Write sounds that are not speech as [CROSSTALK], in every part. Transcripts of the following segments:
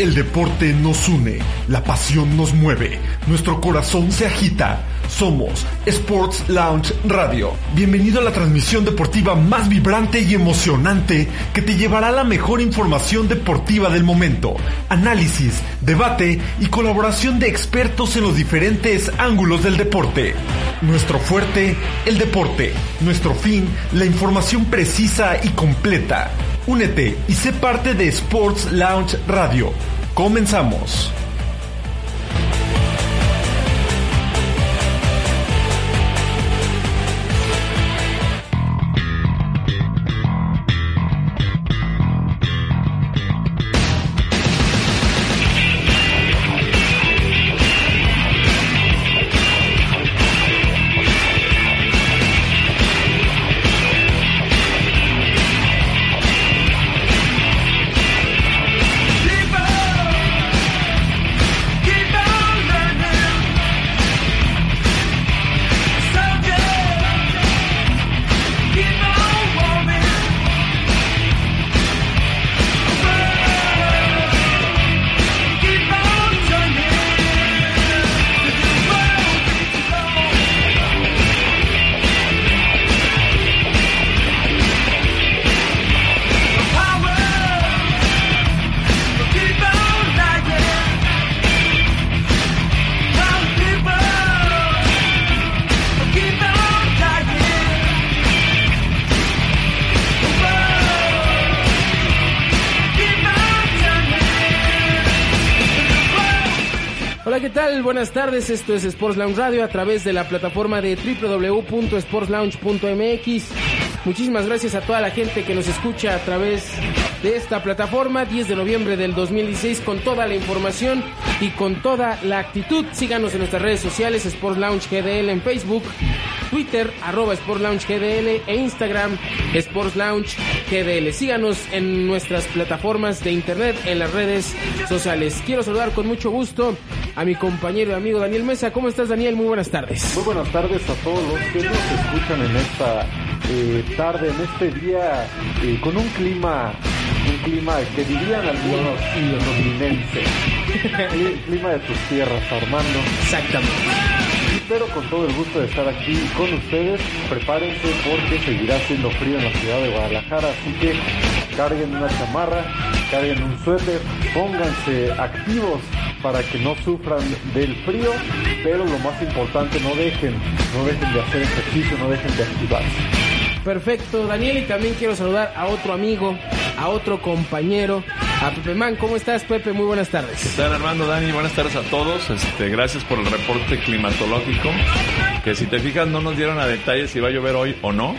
El deporte nos une, la pasión nos mueve, nuestro corazón se agita. Somos Sports Lounge Radio. Bienvenido a la transmisión deportiva más vibrante y emocionante que te llevará la mejor información deportiva del momento, análisis, debate y colaboración de expertos en los diferentes ángulos del deporte. Nuestro fuerte, el deporte. Nuestro fin, la información precisa y completa. Únete y sé parte de Sports Lounge Radio. Comenzamos. Buenas tardes, esto es Sports Lounge Radio a través de la plataforma de www.sportslounge.mx. Muchísimas gracias a toda la gente que nos escucha a través de esta plataforma, 10 de noviembre del 2016, con toda la información y con toda la actitud. Síganos en nuestras redes sociales, Sports Lounge GDL en Facebook, Twitter, arroba Sports Lounge GDL e Instagram, Sports Lounge GDL. Síganos en nuestras plataformas de internet, en las redes sociales. Quiero saludar con mucho gusto a mi compañero y amigo Daniel Mesa. ¿Cómo estás, Daniel? Muy buenas tardes. Muy buenas tardes a todos los que nos escuchan en esta eh, tarde, en este día, eh, con un clima, un clima que dirían algunos londinense. [LAUGHS] el clima de tus tierras, Armando. Exactamente. Pero con todo el gusto de estar aquí con ustedes, prepárense porque seguirá siendo frío en la ciudad de Guadalajara, así que carguen una chamarra, carguen un suéter, pónganse activos para que no sufran del frío, pero lo más importante, no dejen, no dejen de hacer ejercicio, no dejen de activarse. Perfecto, Daniel, y también quiero saludar a otro amigo, a otro compañero, a Pepe Man. ¿Cómo estás, Pepe? Muy buenas tardes. ¿Qué tal, Armando, Dani? Buenas tardes a todos. Este, gracias por el reporte climatológico, que si te fijas no nos dieron a detalles si va a llover hoy o no,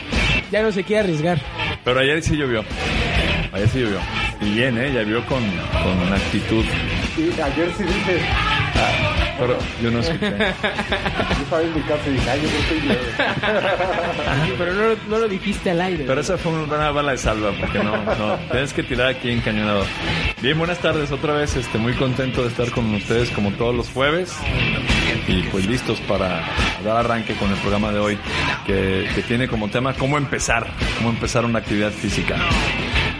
Ya no se quiere arriesgar. pero ayer sí llovió. Ayer sí llovió. Y bien, ¿eh? Ya llovió con, con actitud. Y ayer sí dije, Pero yo no escuché. yo estaba en mi casa y dije, ay, yo no estoy llueve". Pero no, no lo dijiste al aire. Pero esa fue una bala de salva, porque no, no, tienes que tirar aquí en cañonador. Bien, buenas tardes otra vez, este, muy contento de estar con ustedes como todos los jueves y pues listos para dar arranque con el programa de hoy que, que tiene como tema cómo empezar, cómo empezar una actividad física.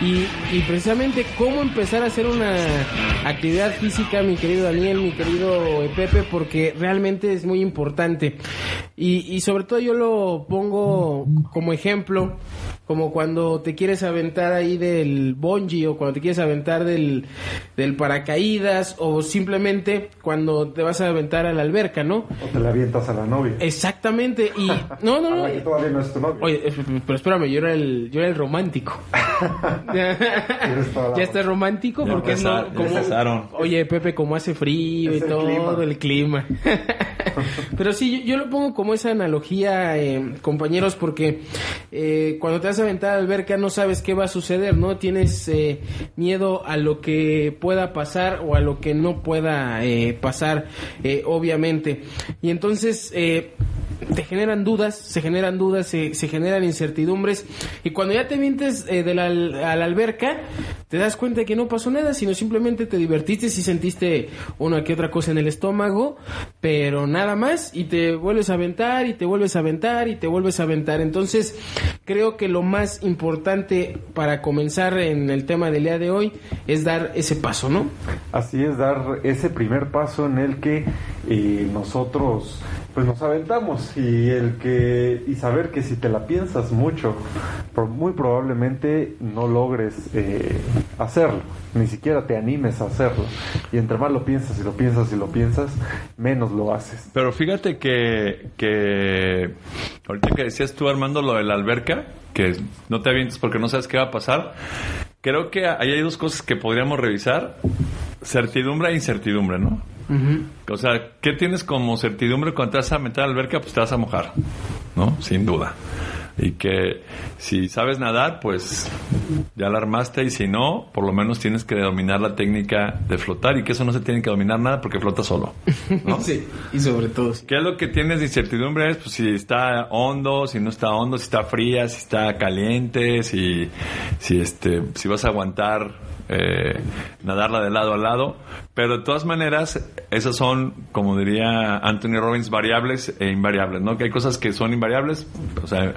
Y, y precisamente cómo empezar a hacer una actividad física, mi querido Daniel, mi querido Pepe, porque realmente es muy importante. Y, y sobre todo yo lo pongo como ejemplo, como cuando te quieres aventar ahí del bungee o cuando te quieres aventar del, del paracaídas o simplemente cuando te vas a aventar a la alberca, ¿no? O te la avientas a la novia. Exactamente. Y [LAUGHS] no, no, A no. la que todavía no es tu novia. Oye, pero espérame, yo era el, yo era el romántico. [LAUGHS] Ya estás romántico Ya porque empezar- no, como, oye Pepe, como hace frío Es y el todo clima. el clima. [LAUGHS] Pero sí, yo, yo lo pongo como esa analogía, eh, compañeros, porque eh, cuando te vas a aventar a la alberca no sabes qué va a suceder, ¿no? Tienes eh, miedo a lo que pueda pasar o a lo que no pueda eh, pasar, eh, obviamente. Y entonces eh, te generan dudas, se generan dudas, se, se generan incertidumbres. Y cuando ya te vientes eh, de la, a la alberca, te das cuenta que no pasó nada, sino simplemente te divertiste y sentiste una que otra cosa en el estómago, pero nada más, y te vuelves a aventar, y te vuelves a aventar, y te vuelves a aventar. Entonces, creo que lo más importante para comenzar en el tema del día de hoy es dar ese paso, ¿no? Así es, dar ese primer paso en el que eh, nosotros pues nos aventamos y el que y saber que si te la piensas mucho, muy probablemente no logres eh, hacerlo, ni siquiera te animes a hacerlo. Y entre más lo piensas y lo piensas y lo piensas, menos lo haces. Pero fíjate que, que ahorita que decías tú Armando lo de la alberca, que no te avientes porque no sabes qué va a pasar, creo que ahí hay dos cosas que podríamos revisar, certidumbre e incertidumbre, ¿no? O sea, ¿qué tienes como certidumbre cuando te vas a meter a la alberca? Pues te vas a mojar, ¿no? Sin duda. Y que si sabes nadar, pues ya la armaste y si no, por lo menos tienes que dominar la técnica de flotar y que eso no se tiene que dominar nada porque flota solo, ¿no? [LAUGHS] Sí, y sobre todo. sí. ¿Qué es lo que tienes de incertidumbre? Es pues, si está hondo, si no está hondo, si está fría, si está caliente, si, si, este, si vas a aguantar eh, nadarla de lado a lado. Pero de todas maneras, esas son, como diría Anthony Robbins, variables e invariables, ¿no? Que hay cosas que son invariables, o sea,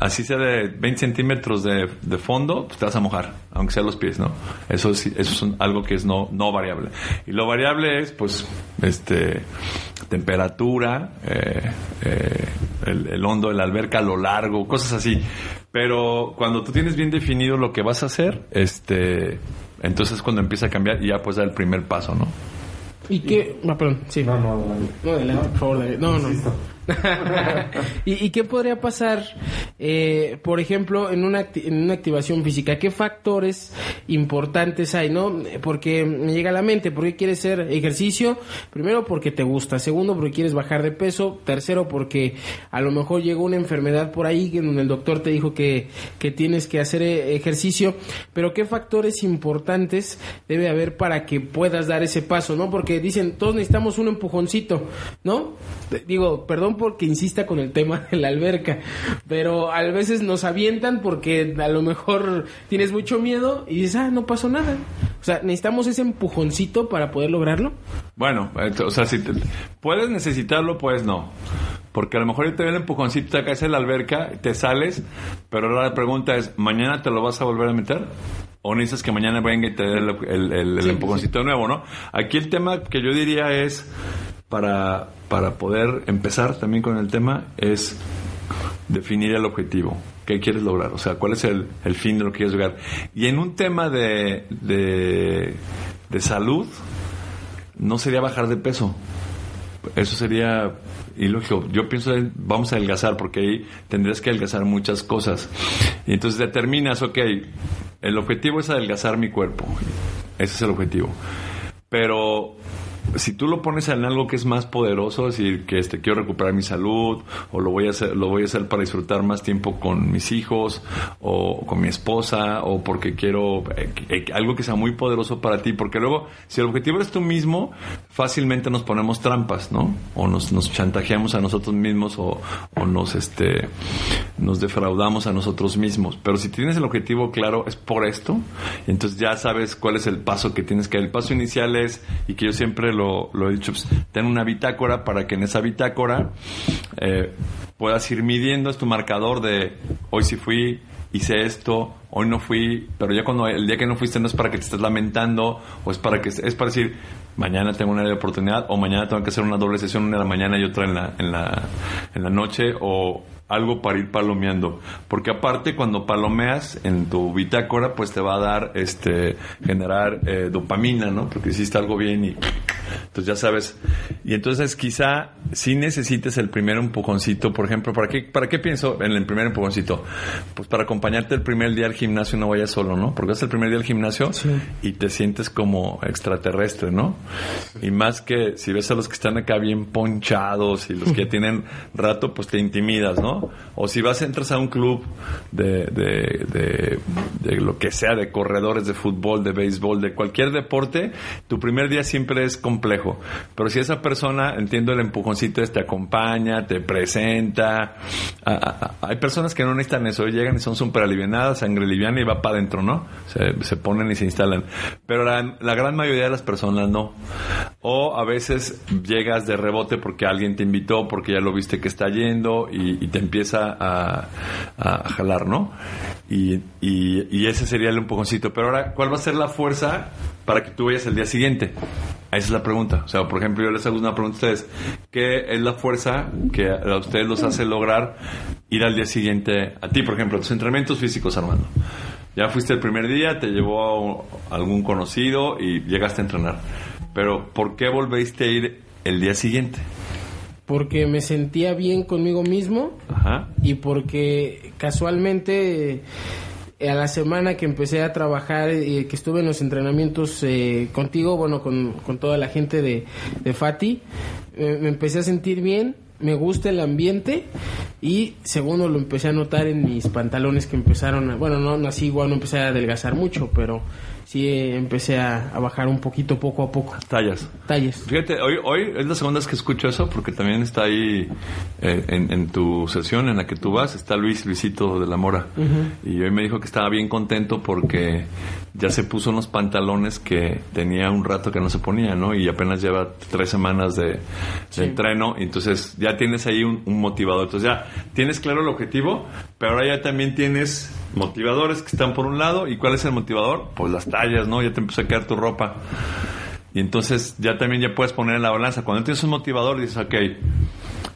así sea de 20 centímetros de, fondo, pues te vas a mojar, aunque sea los pies, ¿no? Eso es, eso es algo que es no, no variable. Y lo variable es, pues, este, temperatura, eh, eh, el, el hondo de la alberca, lo largo, cosas así. Pero cuando tú tienes bien definido lo que vas a hacer, este, entonces es cuando empieza a cambiar y ya puedes dar el primer paso, ¿no? ¿Y qué? Ah, perdón, sí. No, no, no. No, adelante, por favor, dale. No, no. [LAUGHS] ¿Y, qué podría pasar, eh, por ejemplo, en una, en una activación física? ¿Qué factores importantes hay, no? Porque me llega a la mente, ¿por qué quieres hacer ejercicio? Primero, porque te gusta. Segundo, porque quieres bajar de peso. Tercero, porque a lo mejor llegó una enfermedad por ahí en donde el doctor te dijo que, que tienes que hacer eh, ejercicio. Pero ¿qué factores importantes debe haber para que puedas dar ese paso, no? Porque dicen, todos necesitamos un empujoncito, ¿no? Digo, perdón porque insista con el tema de la alberca, pero a veces nos avientan porque a lo mejor tienes mucho miedo y dices, ah, no pasó nada. O sea, necesitamos ese empujoncito para poder lograrlo. Bueno, eh, o sea, si te- puedes necesitarlo, pues no. Porque a lo mejor te ve el empujoncito, te caes en la alberca, te sales, pero ahora la pregunta es, ¿mañana te lo vas a volver a meter? ¿O necesitas que mañana venga y te dé el, el- el- el Sí, empujoncito nuevo, no? Aquí el tema que yo diría es, para, para poder empezar también con el tema, es definir el objetivo. ¿Qué quieres lograr? O sea, ¿cuál es el, el fin de lo que quieres lograr? Y en un tema de, de, de salud, no sería bajar de peso. Eso sería ilógico. Yo pienso, en, vamos a adelgazar, porque ahí tendrías que adelgazar muchas cosas. Y entonces determinas, ok, el objetivo es adelgazar mi cuerpo. Ese es el objetivo. Pero si tú lo pones en algo que es más poderoso, decir, que este, quiero recuperar mi salud, o lo voy a hacer, lo voy a hacer para disfrutar más tiempo con mis hijos, o con mi esposa, o porque quiero eh, algo que sea muy poderoso para ti, porque luego, si el objetivo eres tú mismo, fácilmente nos ponemos trampas, ¿no? O nos, nos chantajeamos a nosotros mismos, o, o nos, este, nos defraudamos a nosotros mismos. Pero si tienes el objetivo claro, es por esto, entonces ya sabes cuál es el paso que tienes que dar. El paso inicial es, y que yo siempre lo, he dicho, pues, ten una bitácora para que en esa bitácora eh, puedas ir midiendo, es tu marcador de hoy sí fui, hice esto, hoy no fui, pero ya cuando el día que no fuiste no es para que te estés lamentando o es para que es para decir mañana tengo una oportunidad o mañana tengo que hacer una doble sesión una en la mañana y otra en la en la en la noche o algo para ir palomeando. Porque aparte, cuando palomeas en tu bitácora, pues te va a dar, este, generar eh, dopamina, ¿no? Porque hiciste algo bien y entonces ya sabes. Y entonces quizá si necesites el primer empujoncito, por ejemplo, ¿para qué, ¿para qué pienso en el primer empujoncito? Pues para acompañarte el primer día al gimnasio no vayas solo, ¿no? Porque es el primer día al gimnasio y te sientes como extraterrestre, ¿no? Y más que si ves a los que están acá bien ponchados y los que ya [LAUGHS] tienen rato, pues te intimidas, ¿no? O si vas, entras a un club de, de, de, de lo que sea, de corredores de fútbol, de béisbol, de cualquier deporte, tu primer día siempre es complejo. Pero si esa persona, entiendo el empujoncito, te acompaña, te presenta. hay personas que no necesitan eso, llegan y son súper alivianadas, sangre liviana y va para adentro, ¿no? Se, ponen y se instalan. Pero la, gran mayoría de las personas no. O a veces llegas de rebote porque alguien te invitó, porque ya lo viste que está yendo y, te empieza a, jalar, ¿no? Y, y, ese sería el empujoncito. Pero ahora, ¿cuál va a ser la fuerza para que tú vayas el día siguiente? Esa es la pregunta. O sea, por ejemplo, yo les hago una pregunta a ustedes. ¿Qué es la fuerza que a ustedes los hace lograr ir al día siguiente a ti, por ejemplo, tus entrenamientos físicos, Armando? Ya fuiste el primer día, te llevó a algún conocido y llegaste a entrenar. Pero, ¿por qué volviste a ir el día siguiente? Porque me sentía bien conmigo mismo Ajá. y porque casualmente a la semana que empecé a trabajar y que estuve en los entrenamientos eh, contigo, bueno, con, con, toda la gente de, de Fati, eh, me empecé a sentir bien, me gusta el ambiente y segundo lo empecé a notar en mis pantalones que empezaron, a, bueno, no, así igual no empecé a adelgazar mucho, pero sí empecé a, bajar un poquito poco a poco. Tallas. Tallas. Fíjate, hoy, hoy es la segunda vez que escucho eso porque también está ahí eh, en, tu sesión en la que tú vas, está Luis, Luisito de la Mora. Y hoy me dijo que estaba bien contento porque ya se puso unos pantalones que tenía un rato que no se ponía, ¿no? Y apenas lleva tres semanas de, entreno, entonces ya tienes ahí un, un motivador. Entonces ya tienes claro el objetivo, pero ahora ya también tienes motivadores que están por un lado. ¿Y cuál es el motivador? Pues las tallas, ¿no? Ya te empezó a quedar tu ropa. Y entonces ya también ya puedes poner en la balanza. Cuando tienes un motivador dices, ok,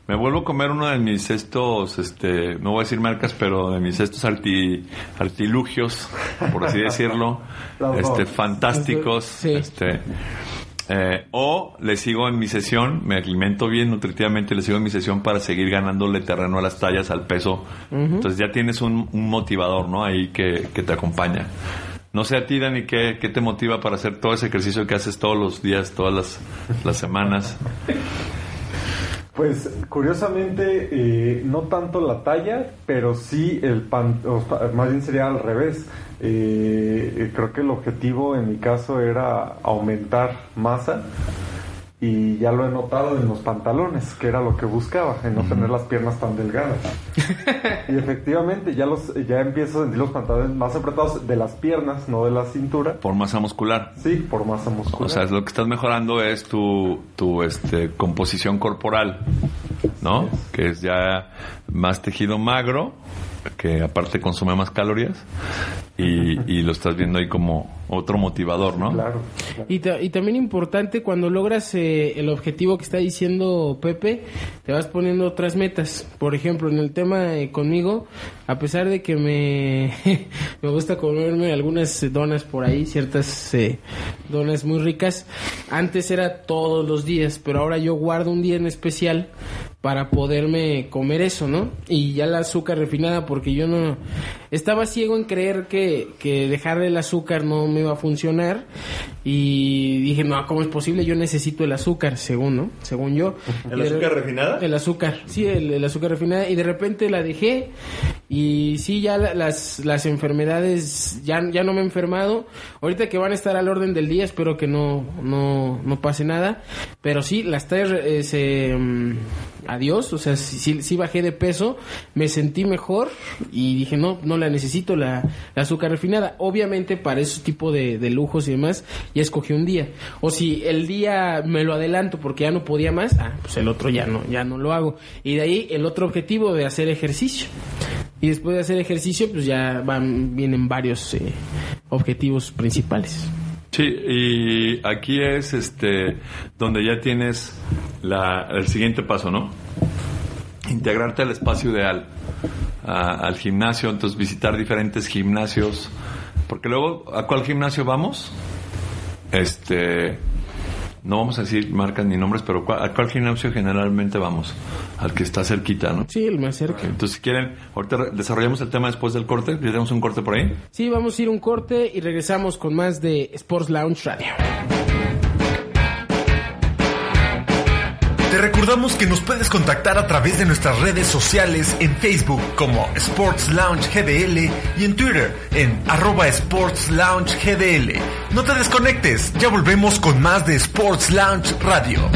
me vuelvo a comer uno de mis estos, este, no voy a decir marcas, pero de mis estos artilugios, por así decirlo, [LAUGHS] este, fantásticos, este, eh, o le sigo en mi sesión, me alimento bien nutritivamente, le sigo en mi sesión para seguir ganándole terreno a las tallas, al peso. Entonces ya tienes un, motivador, ¿no? Ahí que, te acompaña. No sé a ti, Dani, ¿qué, ¿qué, te motiva para hacer todo ese ejercicio que haces todos los días, todas las, las semanas? Pues curiosamente, eh, no tanto la talla, pero sí el pan, más bien sería al revés. Eh, creo que el objetivo en mi caso era aumentar masa y ya lo he notado en los pantalones, que era lo que buscaba, en no tener las piernas tan delgadas. [LAUGHS] y efectivamente ya los ya empiezo a sentir los pantalones más apretados de las piernas, no de la cintura. Por masa muscular. Sí, por masa muscular. O sea, lo que estás mejorando es tu, tu este, composición corporal, ¿no? Que es ya más tejido magro que aparte consume más calorías y, lo estás viendo ahí como otro motivador, ¿no? Claro. Y, también importante cuando logras eh, el objetivo que está diciendo Pepe, te vas poniendo otras metas. Por ejemplo, en el tema eh, conmigo, a pesar de que me, [LAUGHS] me gusta comerme algunas donas por ahí, ciertas eh, donas muy ricas, antes era todos los días, pero ahora yo guardo un día en especial para poderme comer eso, ¿no? Y ya la azúcar refinada, porque yo no... Estaba ciego en creer que, que dejar el azúcar no me iba a funcionar y dije, no, ¿cómo es posible? Yo necesito el azúcar, según, ¿no? Según yo. ¿El azúcar refinada? El azúcar, sí, el, azúcar refinada y de repente la dejé y sí, ya las, las enfermedades, ya, ya no me he enfermado. Ahorita que van a estar al orden del día, espero que no, no, no pase nada, pero sí, las tres eh, se... Adiós, o sea, sí, bajé de peso, me sentí mejor y dije, no, no la necesito, la, azúcar refinada. Obviamente para ese tipo de, lujos y demás, ya escogí un día. O si el día me lo adelanto porque ya no podía más, ah, pues el otro ya no, ya no lo hago. Y de ahí el otro objetivo de hacer ejercicio. Y después de hacer ejercicio, pues ya van, vienen varios eh, objetivos principales. Sí, y aquí es este donde ya tienes la, el siguiente paso, ¿no? Integrarte al espacio ideal, al gimnasio, entonces visitar diferentes gimnasios, porque luego, ¿a cuál gimnasio vamos? Este, no vamos a decir marcas ni nombres, pero ¿cuál- ¿a cuál gimnasio generalmente vamos? Al que está cerquita, ¿no? Sí, el más cerca. Entonces, si quieren, ahorita desarrollamos el tema después del corte, ya tenemos un corte por ahí. Sí, vamos a ir un corte y regresamos con más de Sports Lounge Radio. Te recordamos que nos puedes contactar a través de nuestras redes sociales en Facebook como Sports Lounge GDL y en Twitter en arroba Sports Lounge GDL. No te desconectes, ya volvemos con más de Sports Lounge Radio.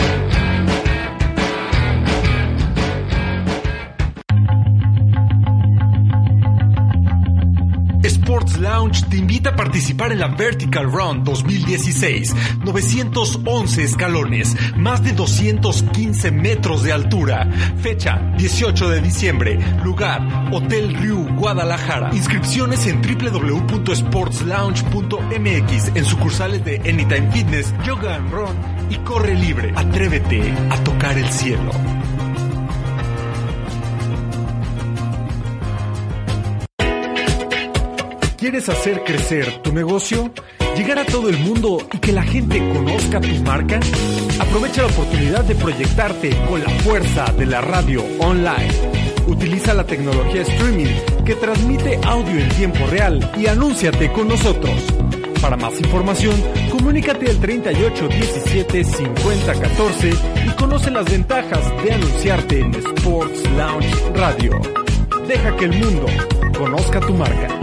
Lounge te invita a participar en la Vertical Run 2016. 911 escalones, más de 215 metros de altura. Fecha 18 de diciembre. Lugar Hotel Riu, Guadalajara. Inscripciones en www.sportslounge.mx en sucursales de Anytime Fitness, Yoga and Run y Corre Libre. Atrévete a tocar el cielo. ¿Quieres hacer crecer tu negocio? ¿Llegar a todo el mundo y que la gente conozca tu marca? Aprovecha la oportunidad de proyectarte con la fuerza de la radio online. Utiliza la tecnología streaming que transmite audio en tiempo real y anúnciate con nosotros. Para más información, comunícate al 38 17 50 14 y conoce las ventajas de anunciarte en Sports Lounge Radio. Deja que el mundo conozca tu marca.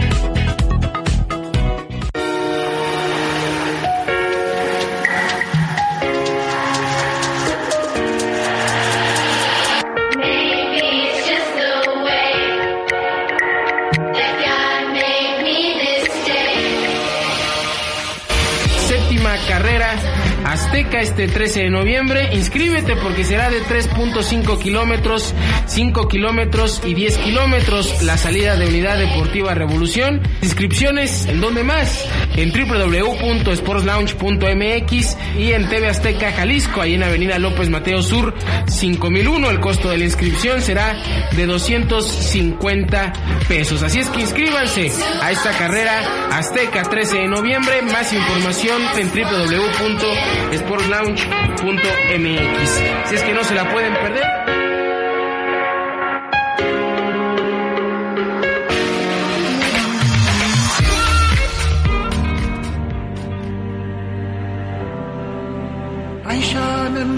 Este 13 de noviembre. Inscríbete porque será de 3.5 kilómetros, 5 kilómetros y 10 kilómetros. La salida de Unidad Deportiva Revolución. Inscripciones en donde más? En www.sportslounge.mx y en TV Azteca Jalisco, ahí en Avenida López Mateo Sur 5001. El costo de la inscripción será de 250 pesos. Así es que inscríbanse a esta carrera Azteca 13 de noviembre. Más información en www.sportslounge.mx. Si es que no se la pueden perder.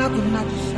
Hakuna not.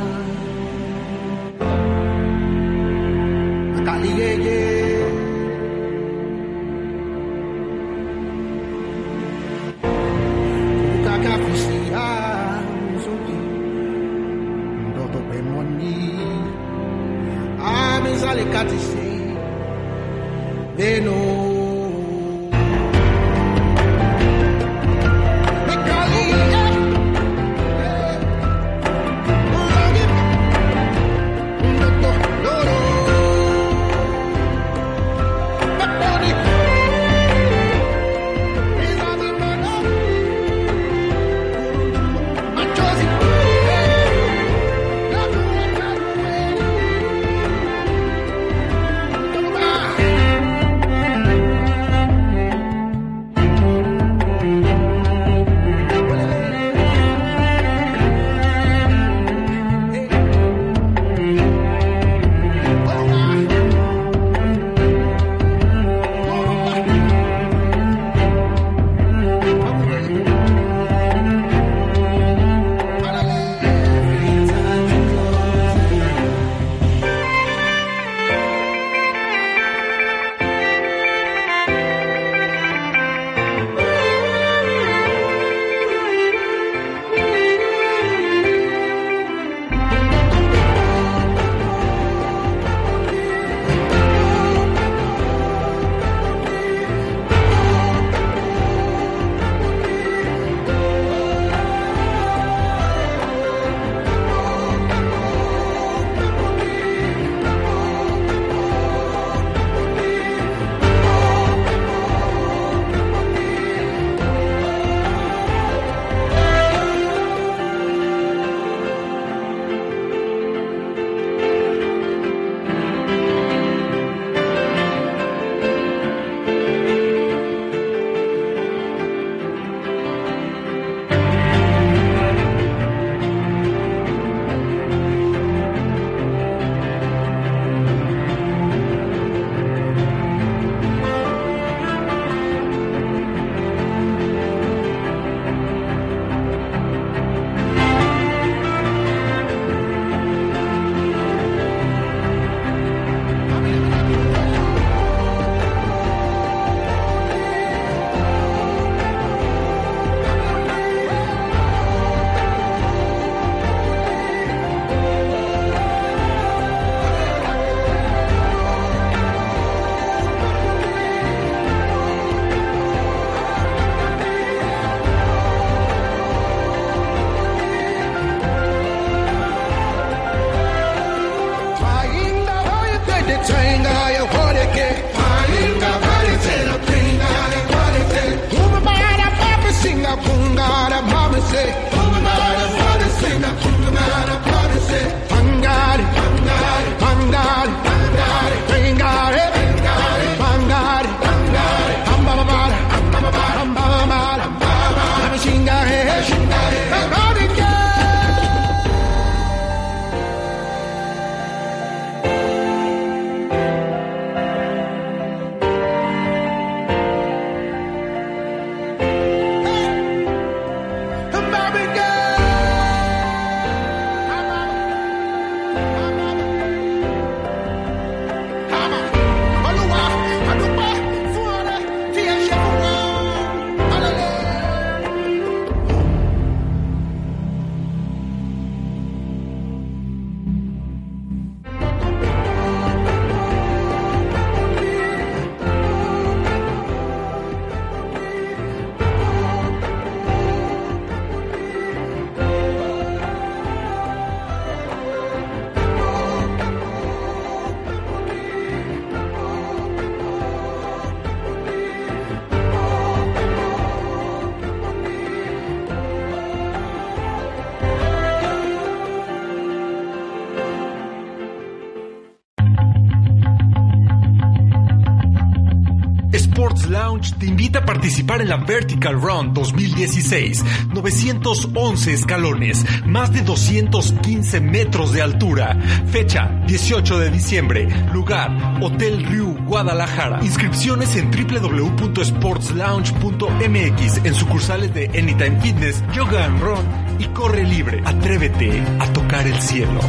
Participar en la Vertical Run 2016. 911 escalones, más de 215 metros de altura. Fecha 18 de diciembre. Lugar Hotel Riu, Guadalajara. Inscripciones en www.sportslounge.mx en sucursales de Anytime Fitness, Yoga and Run y Corre Libre. Atrévete a tocar el cielo.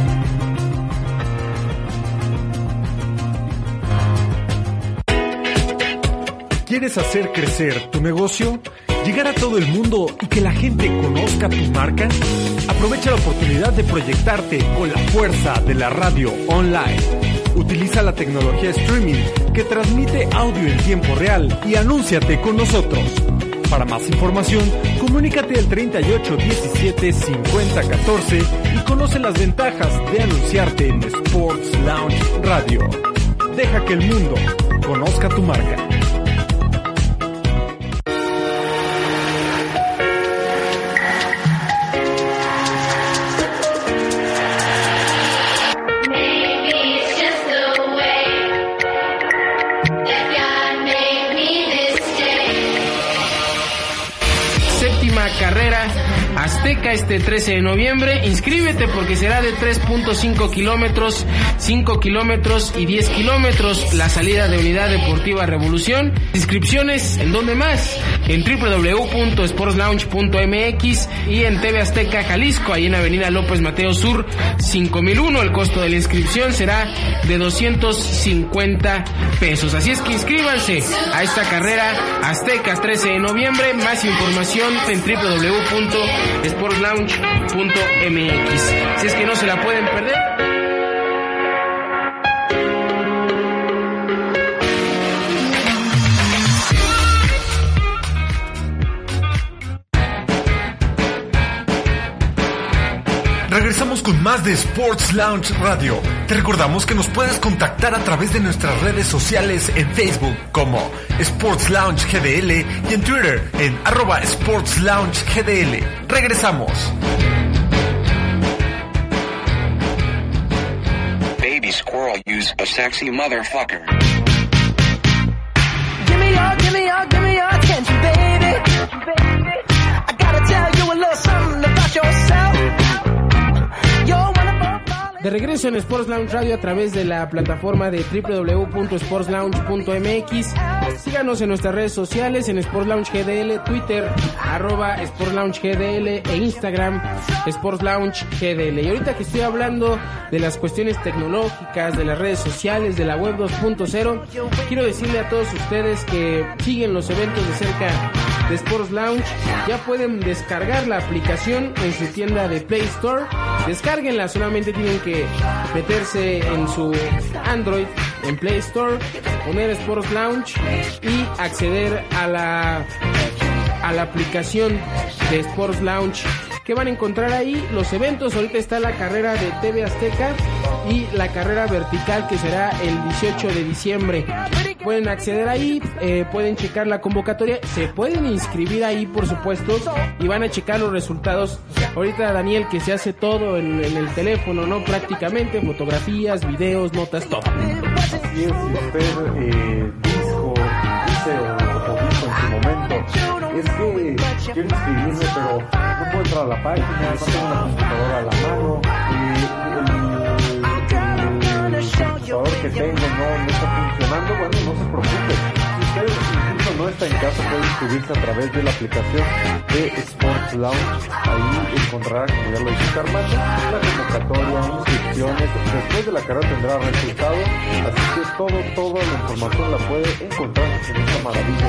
¿Quieres hacer crecer tu negocio? ¿Llegar a todo el mundo y que la gente conozca tu marca? Aprovecha la oportunidad de proyectarte con la fuerza de la radio online. Utiliza la tecnología streaming que transmite audio en tiempo real y anúnciate con nosotros. Para más información, comunícate al 38 17 50 14 y conoce las ventajas de anunciarte en Sports Lounge Radio. Deja que el mundo conozca tu marca. Este 13 de noviembre. Inscríbete porque será de 3.5 kilómetros, 5 kilómetros y 10 kilómetros la salida de Unidad Deportiva Revolución. Inscripciones en donde más? En www.sportslounge.mx y en TV Azteca Jalisco, ahí en Avenida López Mateo Sur 5001. El costo de la inscripción será de 250 pesos. Así es que inscríbanse a esta carrera Aztecas 13 de noviembre. Más información en www.sportslounge.mx. Si es que no se la pueden perder. Con más de Sports Lounge Radio. Te recordamos que nos puedes contactar a través de nuestras redes sociales en Facebook como Sports Lounge GDL y en Twitter en arroba Sports Lounge GDL. Regresamos. Baby squirrel use a sexy motherfucker. Give me your, give me your, give me your attention, baby. I gotta tell you a little something about yourself. De regreso en Sports Lounge Radio a través de la plataforma de www.sportslounge.mx. Síganos en nuestras redes sociales, en Sports Lounge GDL, Twitter, arroba Sports Lounge GDL e Instagram, Sports Lounge GDL. Y ahorita que estoy hablando de las cuestiones tecnológicas, de las redes sociales, de la web 2.0, quiero decirle a todos ustedes que siguen los eventos de cerca de Sports Lounge, ya pueden descargar la aplicación en su tienda de Play Store. Descárguenla, solamente tienen que meterse en su Android, en Play Store, poner Sports Lounge y acceder a la a la aplicación de Sports Lounge que van a encontrar ahí los eventos. Ahorita está la carrera de TV Azteca y la carrera vertical que será el 18 de diciembre. pueden acceder ahí, eh, pueden checar la convocatoria, se pueden inscribir ahí, por supuesto, y van a checar los resultados. Ahorita Daniel que se hace todo en, el teléfono, ¿no? Prácticamente, fotografías, videos, notas, todo. Así es, eh, dice momento, es que quiero inscribirme, pero no puedo entrar a la página, no tengo una computadora a la mano, y el, el- computador que tengo no, está funcionando, bueno, no se preocupe. Si usted incluso no está en casa, puede inscribirse a través de la aplicación de Sports Lounge. Ahí encontrará, como ya lo dice Armando, la convocatoria, inscripciones. Después de la carrera tendrá resultados. Así que todo, toda la información la puede encontrar en esta maravilla.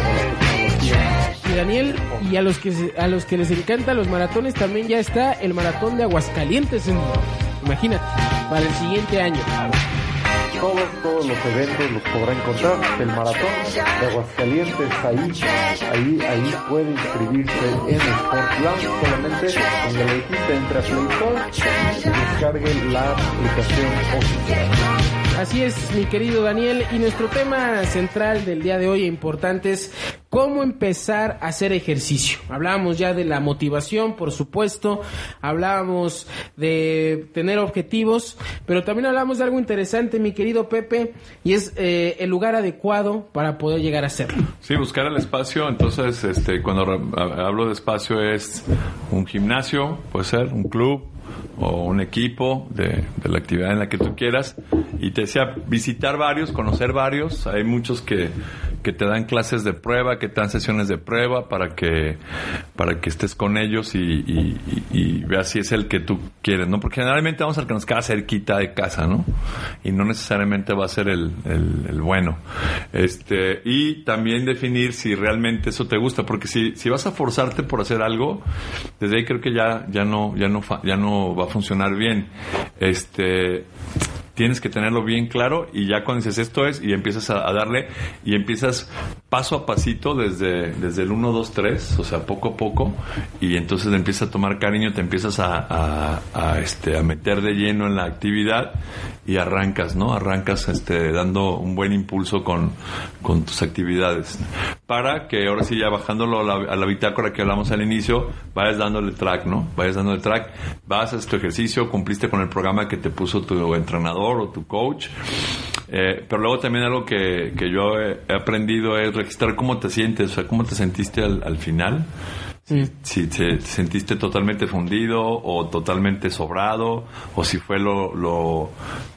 Y Daniel, y a los que a los que les encantan los maratones también ya está el maratón de Aguascalientes en imagínate, para el siguiente año. Todos, todos los eventos los podrá encontrar. El maratón de Aguascalientes, ahí, ahí, ahí puede inscribirse en Sport Lounge. Solamente, como le dijiste, entre a Play Store descargue la aplicación oficial. Así es, mi querido Daniel, y nuestro tema central del día de hoy e importante es cómo empezar a hacer ejercicio. Hablábamos ya de la motivación, por supuesto, hablábamos de tener objetivos, pero también hablamos de algo interesante, mi querido Pepe, y es eh, el lugar adecuado para poder llegar a hacerlo. Sí, buscar el espacio. Entonces, este, cuando hablo de espacio es un gimnasio, puede ser un club o un equipo de, la actividad en la que tú quieras. Y te decía, visitar varios, conocer varios. Hay muchos que, que te dan clases de prueba, que te dan sesiones de prueba para que, para que estés con ellos y, y, y- y veas si es el que tú quieres, ¿no? Porque generalmente vamos al que nos queda cerquita de casa, ¿no? Y no necesariamente va a ser el, el, el bueno. Este, y también definir si realmente eso te gusta, porque si, si vas a forzarte por hacer algo, desde ahí creo que ya, ya no, ya no, ya no va a funcionar bien. Este, tienes que tenerlo bien claro y ya cuando dices esto es y empiezas a, darle y empiezas paso a pasito desde, desde el 1, 2, 3, o sea, poco a poco y entonces empiezas a tomar cariño, te empiezas a, este, a meter de lleno en la actividad y arrancas, ¿no? Arrancas este, dando un buen impulso con, con tus actividades para que ahora sí ya bajándolo a la, a la bitácora que hablamos al inicio, vayas dándole track, ¿no? Vayas dándole track, vas a tu ejercicio, cumpliste con el programa que te puso tu entrenador o tu coach. Eh, pero luego también algo que, que yo he, aprendido es registrar cómo te sientes, o sea, cómo te sentiste al, al final. Si, si te, te sentiste totalmente fundido o totalmente sobrado o si fue lo, lo,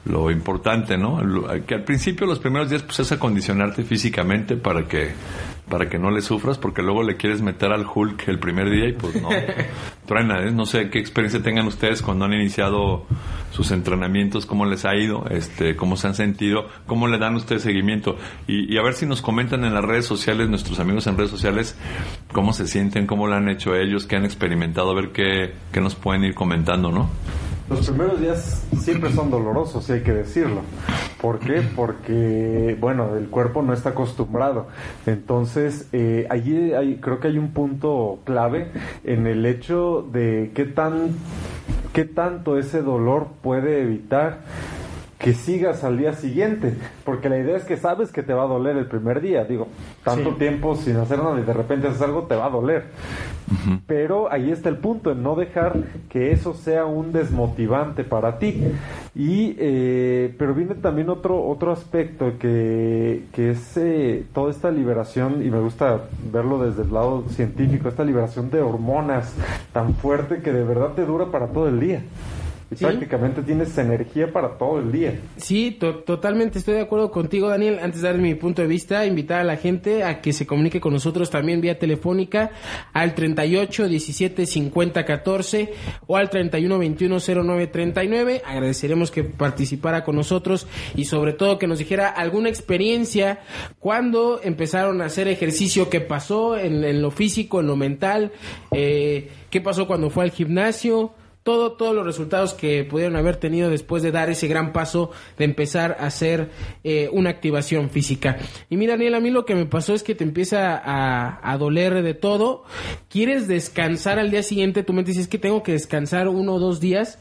lo importante, ¿no? Lo- que al principio, los primeros días, pues es acondicionarte físicamente para que para que no le sufras porque luego le quieres meter al Hulk el primer día y pues no [LAUGHS] truena, ¿eh? no sé qué experiencia tengan ustedes cuando han iniciado sus entrenamientos, cómo les ha ido, este, cómo se han sentido, cómo le dan ustedes seguimiento y, y a ver si nos comentan en las redes sociales, nuestros amigos en redes sociales, cómo se sienten, cómo lo han hecho ellos, qué han experimentado, a ver qué, qué nos pueden ir comentando, ¿no? Los primeros días siempre son dolorosos, si hay que decirlo. ¿Por qué? Porque, bueno, el cuerpo no está acostumbrado. Entonces, eh, allí hay, creo que hay un punto clave en el hecho de qué tan, qué tanto ese dolor puede evitar que sigas al día siguiente, porque la idea es que sabes que te va a doler el primer día, digo, tanto Sí. tiempo sin hacer nada y de repente haces algo, te va a doler. Pero ahí está el punto, en no dejar que eso sea un desmotivante para ti. Y, eh, pero viene también otro, otro aspecto que, que es eh, toda esta liberación, y me gusta verlo desde el lado científico, esta liberación de hormonas tan fuerte que de verdad te dura para todo el día. Y Sí. prácticamente tienes energía para todo el día. Sí, to- totalmente estoy de acuerdo contigo, Daniel. Antes de dar mi punto de vista, invitar a la gente a que se comunique con nosotros también vía telefónica al 38 17 50 14 o al 31 21 09 39. Agradeceremos que participara con nosotros y sobre todo que nos dijera alguna experiencia cuando empezaron a hacer ejercicio, qué pasó en, en lo físico, en lo mental, eh, qué pasó cuando fue al gimnasio todo, todos los resultados que pudieron haber tenido después de dar ese gran paso de empezar a hacer eh, una activación física. Y mira, Daniel, a mí lo que me pasó es que te empieza a, doler de todo. Quieres descansar al día siguiente, tu mente dice es que tengo que descansar uno o dos días,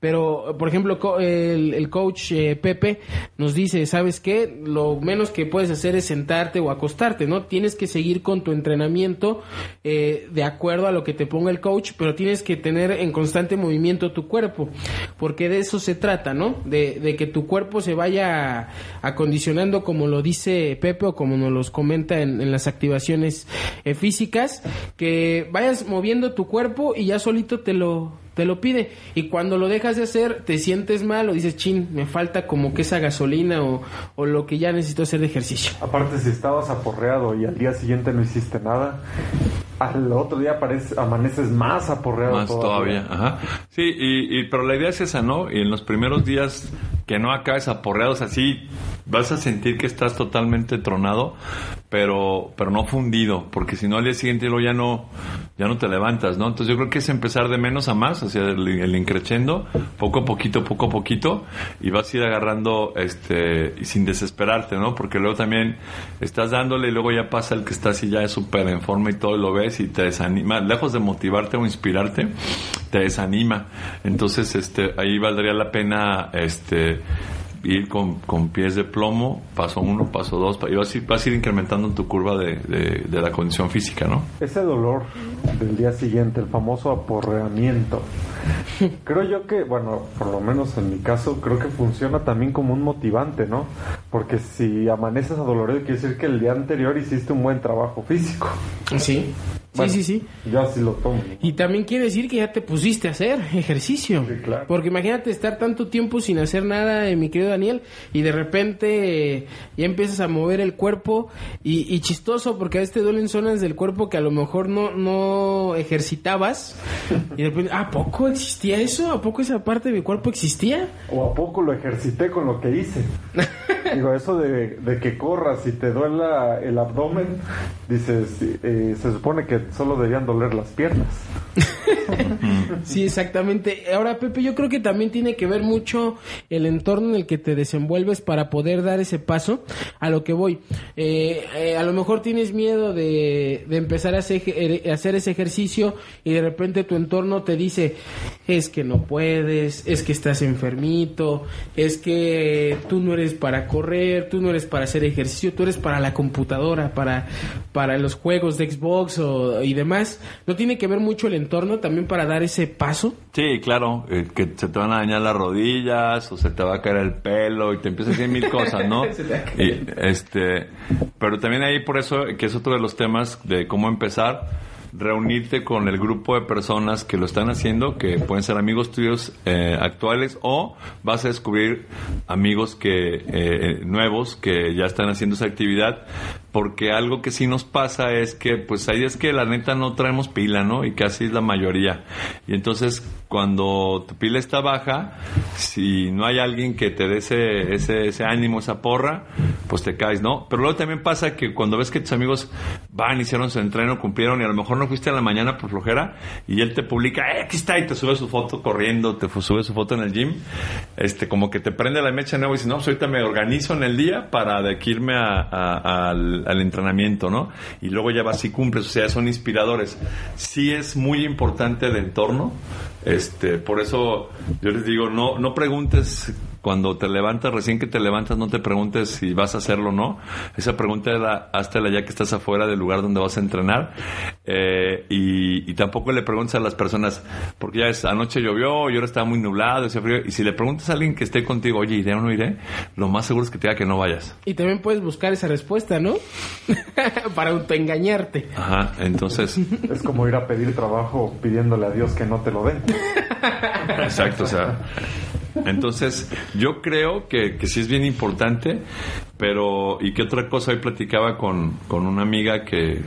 Pero, por ejemplo, el, el coach eh, Pepe nos dice, ¿sabes qué? Lo menos que puedes hacer es sentarte o acostarte, ¿no? Tienes que seguir con tu entrenamiento eh, de acuerdo a lo que te ponga el coach, pero tienes que tener en constante movimiento tu cuerpo, porque de eso se trata, ¿no? De, de que tu cuerpo se vaya acondicionando como lo dice Pepe o como nos los comenta en, en las activaciones eh, físicas, que vayas moviendo tu cuerpo y ya solito te lo te lo pide. Y cuando lo dejas de hacer te sientes mal o dices chin me falta como que esa gasolina o, o lo que ya necesito hacer de ejercicio Aparte, si estabas aporreado y al día siguiente no hiciste nada, al otro día aparece- amaneces más aporreado Más todavía, ajá. Sí, y, y- pero la idea es esa, ¿no? Y en los primeros días que no acabes aporreados así, vas a sentir que estás totalmente tronado, pero, pero no fundido, porque si no al día siguiente luego ya no, ya no te levantas, ¿no? Entonces yo creo que es empezar de menos a más, hacia el, el increchendo, poco a poquito, poco a poquito, y vas a ir agarrando, este, y sin desesperarte, ¿no? Porque luego también estás dándole y luego ya pasa el que está así ya súper en forma y todo y lo ves y te desanima, lejos de motivarte o inspirarte, te desanima. Entonces, este, ahí valdría la pena, este, ir con, con pies de plomo, paso uno, paso dos, y vas a ir, vas a ir incrementando tu curva de, de- de la condición física, ¿no? Ese dolor del día siguiente, el famoso aporreamiento. [LAUGHS] Creo yo que, bueno, por lo menos en mi caso, creo que funciona también como un motivante, ¿no? Porque si amaneces adolorido, quiere decir que el día anterior hiciste un buen trabajo físico. sí sí Bueno, sí sí Yo así lo tomo. y también quiere decir que ya te pusiste a hacer ejercicio. Sí, claro. Porque imagínate estar tanto tiempo sin hacer nada, eh, mi querido Daniel, y de repente eh, ya empiezas a mover el cuerpo y, y chistoso porque a veces te duelen zonas del cuerpo que a lo mejor no, no ejercitabas. [LAUGHS] Y de repente, ¿a poco existía eso? ¿A poco esa parte de mi cuerpo existía? ¿O a poco lo ejercité con lo que hice? [LAUGHS] Digo, eso de, de que corras y te duela el abdomen, dices, eh, se supone que solo deberían doler las piernas. [LAUGHS] [LAUGHS] Sí, exactamente. Ahora, Pepe, yo creo que también tiene que ver mucho el entorno en el que te desenvuelves para poder dar ese paso a lo que voy. Eh, eh, a lo mejor tienes miedo de, empezar a hacer, a hacer ese ejercicio y de repente tu entorno te dice, es que no puedes, es que estás enfermito, es que tú no eres para correr, tú no eres para hacer ejercicio, tú eres para la computadora, para, para los juegos de Xbox o- y demás. ¿No tiene que ver mucho el entorno también para dar ese paso? Sí, claro, eh, que se te van a dañar las rodillas o se te va a caer el pelo y te empiezas a decir mil cosas, ¿no? [LAUGHS] Y, este, pero también ahí por eso, que es otro de los temas de cómo empezar, reunirte con el grupo de personas que lo están haciendo, que pueden ser amigos tuyos eh, actuales o vas a descubrir amigos que eh, nuevos que ya están haciendo esa actividad porque algo que sí nos pasa es que pues ahí es que la neta no traemos pila, ¿no? Y casi es la mayoría. Y entonces cuando tu pila está baja, si no hay alguien que te dé ese, ese, ánimo, esa porra, pues te caes, ¿no? Pero luego también pasa que cuando ves que tus amigos van, hicieron su entreno, cumplieron y a lo mejor no fuiste en la mañana por flojera y él te publica, eh, aquí está, y te sube su foto corriendo, te sube su foto en el gym, este, como que te prende la mecha de nuevo y dices, no, pues ahorita me organizo en el día para de aquí irme a- al, al entrenamiento, ¿no? Y luego ya vas y cumples, o sea, son inspiradores. Sí es muy importante el entorno, este, por eso yo les digo, no, no preguntes cuando te levantas, recién que te levantas, no te preguntes si vas a hacerlo o no. Esa pregunta la, la ya que estás afuera del lugar donde vas a entrenar. Eh, y, y tampoco le preguntes a las personas, porque ya es, anoche llovió y ahora está muy nublado, hacía frío. Y si le preguntas a alguien que esté contigo, oye, ¿iré o no iré? Lo más seguro es que te diga que no vayas. Y también puedes buscar esa respuesta, ¿no? [LAUGHS] Para autoengañarte. Ajá, entonces, [LAUGHS] Es como ir a pedir trabajo pidiéndole a Dios que no te lo den. Exacto, o sea. Entonces, yo creo que, que sí es bien importante, pero, y que otra cosa, hoy platicaba con, con una amiga que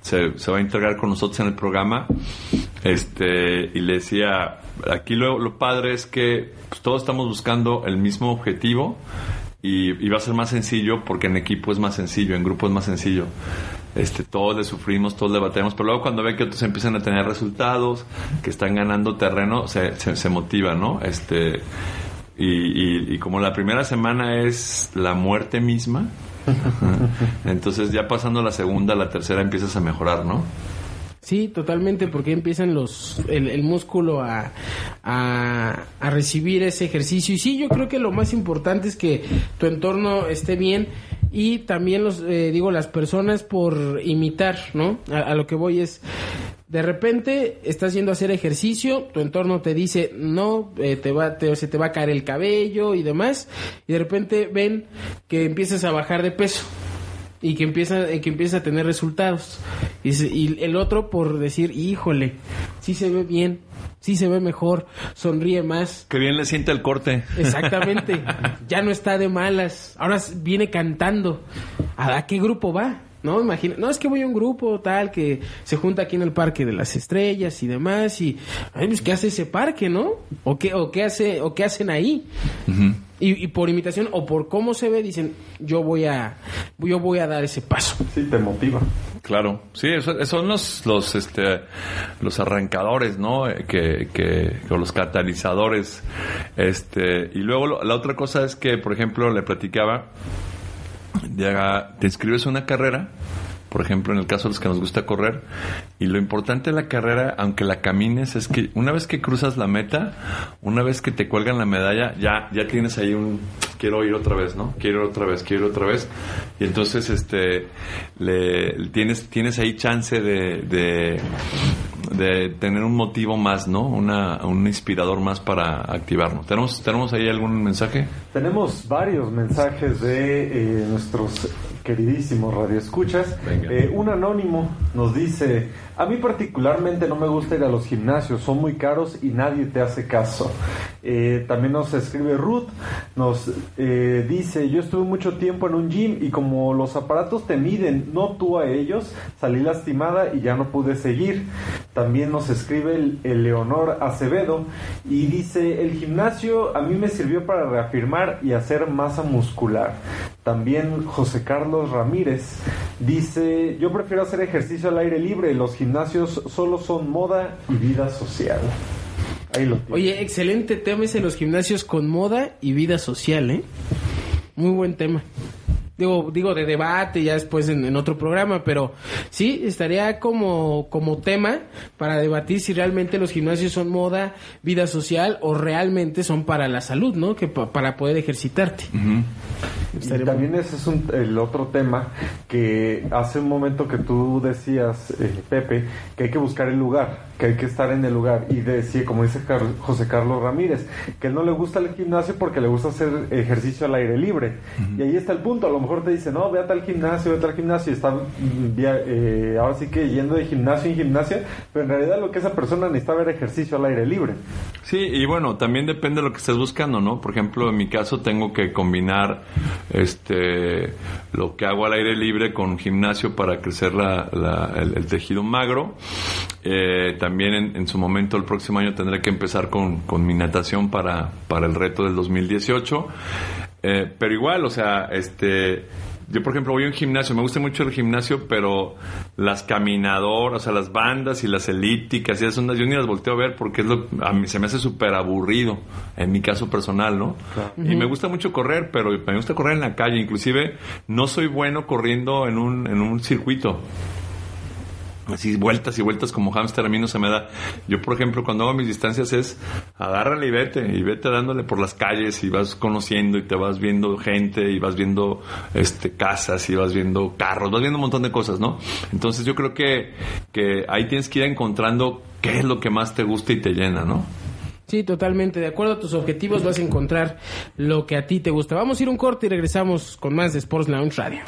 se, se va a integrar con nosotros en el programa, este, y le decía, aquí lo, lo padre es que pues, todos estamos buscando el mismo objetivo, y va a ser más sencillo porque en equipo es más sencillo, en grupo es más sencillo. Este, todos le sufrimos, todos le batemos, pero luego cuando ven que otros empiezan a tener resultados, que están ganando terreno, se, se, ¿no? Este, y, como la primera semana es la muerte misma, [LAUGHS] entonces ya pasando la segunda, la tercera empiezas a mejorar, ¿no? Sí, totalmente, porque empiezan los el, músculo a, a recibir ese ejercicio. Y sí, yo creo que lo más importante es que tu entorno esté bien y también los eh, digo las personas por imitar, ¿no? A, lo que voy es de repente estás yendo a hacer ejercicio, tu entorno te dice no, eh, te va, te- se te va a caer el cabello y demás, y de repente ven que empiezas a bajar de peso y que empieza que empieza a tener resultados y, y el otro por decir híjole sí se ve bien sí se ve mejor sonríe más. Que bien le siente el corte. exactamente. [LAUGHS] Ya no está de malas. Ahora viene cantando. A, a qué grupo va no imagina no es que voy a un grupo tal que se junta aquí en el parque de las estrellas y demás y ay, pues qué hace ese parque no o qué o qué hace o qué hacen ahí y, y por imitación o por cómo se ve dicen yo voy a yo voy a dar ese paso. Sí, te motiva. Claro, sí, son los, los, este, los arrancadores, ¿no? Eh, Que, que, o los catalizadores, este, y luego la otra cosa es que, por ejemplo, le platicaba, ya te inscribes a una carrera, por ejemplo, en el caso de los que nos gusta correr, y lo importante de la carrera, aunque la camines, es que una vez que cruzas la meta, una vez que te cuelgan la medalla, ya, ya tienes ahí un quiero ir otra vez, ¿no? Quiero ir otra vez, quiero ir otra vez. Y entonces este le tienes, tienes ahí chance de, de, tener un motivo más, ¿no? Una, un inspirador más para activarnos. ¿Tenemos, ¿Tenemos ahí algún mensaje? Tenemos varios mensajes de eh, nuestros queridísimos radioescuchas. Eh, un anónimo nos dice, a mí particularmente no me gusta ir a los gimnasios, son muy caros y nadie te hace caso. Eh, también nos escribe Ruth, nos eh, dice, yo estuve mucho tiempo en un gym y como los aparatos te miden, no tú a ellos, salí lastimada y ya no pude seguir. También nos escribe el, el Leonor Acevedo y dice, el gimnasio a mí me sirvió para reafirmar y hacer masa muscular. También José Carlos Ramírez dice, yo prefiero hacer ejercicio al aire libre, los gimnasios solo son moda y vida social. Ahí lo tiene. Oye, excelente tema ese los gimnasios con moda y vida social, ¿eh? Muy buen tema. Digo, digo de debate ya después en, en otro programa, pero sí, estaría como, como tema para debatir si realmente los gimnasios son moda, vida social o realmente son para la salud, ¿no? Que pa- para poder ejercitarte. Y también ese es un- el otro tema que hace un momento que tú decías, eh, Pepe, que hay que buscar el lugar, que hay que estar en el lugar. Y decía, como dice Car- José Carlos Ramírez, que él no le gusta el gimnasio porque le gusta hacer ejercicio al aire libre. Y ahí está el punto. A lo mejor te dice, no, ve a tal gimnasio, ve a tal gimnasio. Y está eh, ahora sí que yendo de gimnasio en gimnasio, pero en realidad lo que esa persona necesita ver ejercicio al aire libre. Sí, y bueno, también depende de lo que estés buscando, ¿no? Por ejemplo, en mi caso tengo que combinar este lo que hago al aire libre con gimnasio para crecer la- la- el, el tejido magro. Eh, también en, en su momento, el próximo año, tendré que empezar con, con mi natación para, para el reto del 2018. Eh, pero igual, o sea, este... Yo, por ejemplo, voy a un gimnasio, me gusta mucho el gimnasio, pero las caminadoras, o sea, las bandas y las elípticas y esas ondas, yo ni las volteo a ver porque es lo, a mí se me hace súper aburrido, en mi caso personal, ¿no? Y me gusta mucho correr, pero me gusta correr en la calle, inclusive no soy bueno corriendo en un, en un circuito. Así vueltas y vueltas como hámster a mí no se me da. Yo, por ejemplo, cuando hago mis distancias es agárrale y vete, y vete dándole por las calles y vas conociendo y te vas viendo gente y vas viendo este casas y vas viendo carros, vas viendo un montón de cosas, ¿no? Entonces yo creo que, que ahí tienes que ir encontrando qué es lo que más te gusta y te llena, ¿no? Sí, totalmente. De acuerdo a tus objetivos vas a encontrar lo que a ti te gusta. Vamos a ir un corte y regresamos con más de Sports Lounge Radio.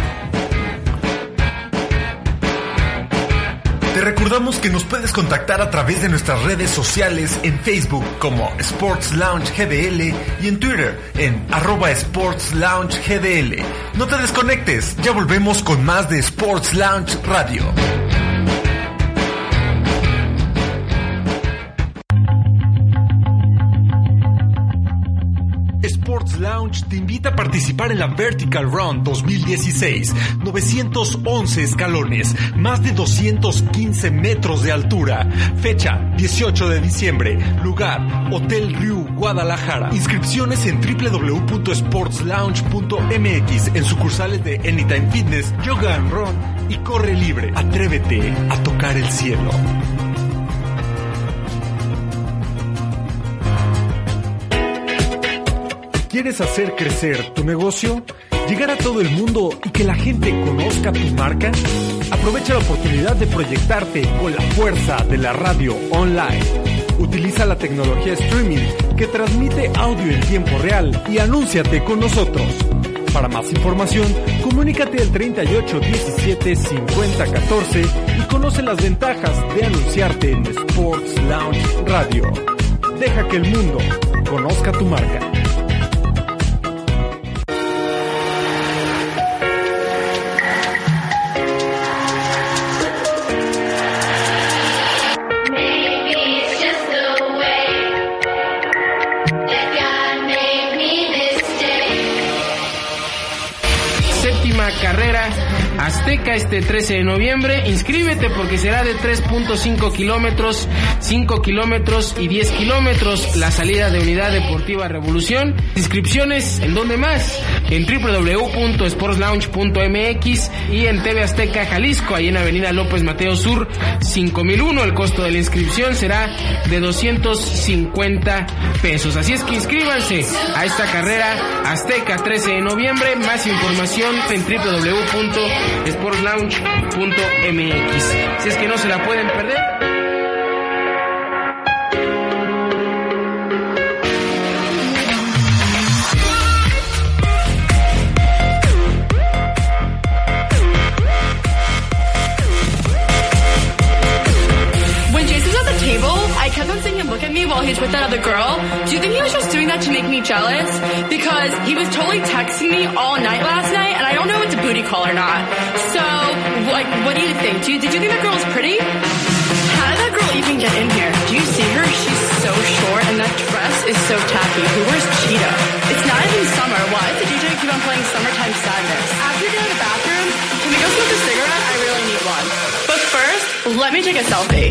Te recordamos que nos puedes contactar a través de nuestras redes sociales en Facebook como Sports Lounge GDL y en Twitter en arroba Sports Lounge GDL. No te desconectes, ya volvemos con más de Sports Lounge Radio. Sports Lounge te invita a participar en la Vertical Run 2016. 911 escalones, más de 215 metros de altura. Fecha 18 de diciembre. Lugar Hotel Riu, Guadalajara. Inscripciones en www.sportslounge.mx en sucursales de Anytime Fitness, Yoga and Run y corre libre. Atrévete a tocar el cielo. ¿Quieres hacer crecer tu negocio? ¿Llegar a todo el mundo y que la gente conozca tu marca? Aprovecha la oportunidad de proyectarte con la fuerza de la radio online. Utiliza la tecnología streaming que transmite audio en tiempo real y anúnciate con nosotros. Para más información, comunícate al 38 17 50 14 y conoce las ventajas de anunciarte en Sports Lounge Radio. Deja que el mundo conozca tu marca. Azteca este 13 de noviembre. Inscríbete porque será de 3.5 kilómetros, 5 kilómetros y 10 kilómetros la salida de Unidad Deportiva Revolución. Inscripciones en donde más? En www.sportslounge.mx y en TV Azteca Jalisco, ahí en Avenida López Mateo Sur 5001. El costo de la inscripción será de 250 pesos. Así es que inscríbanse a esta carrera Azteca 13 de noviembre. Más información en www.sportslounge.mx. Si es que no se la pueden perder. With that other girl. Do you think he was just doing that to make me jealous? Because he was totally texting me all night last night, and I don't know if it's a booty call or not. So, like, what do you think? Do you, did you think that girl was pretty? How did that girl even get in here? Do you see her? She's so short, and that dress is so tacky. Who wears cheetah? It's not even summer. Why does the DJ keep on playing Summertime Sadness? After you get out of the bathroom, can we go smoke a cigarette? I really need one. But first, let me take a selfie.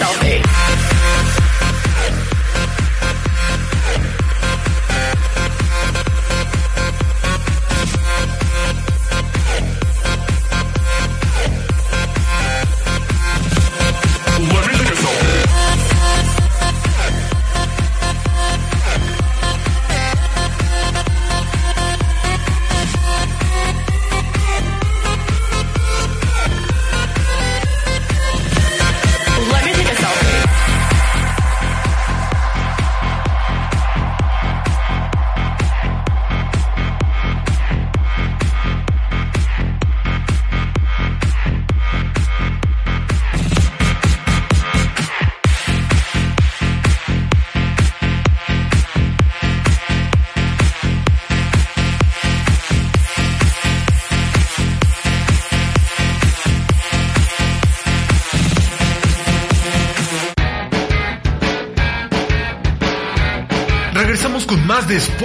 selfish.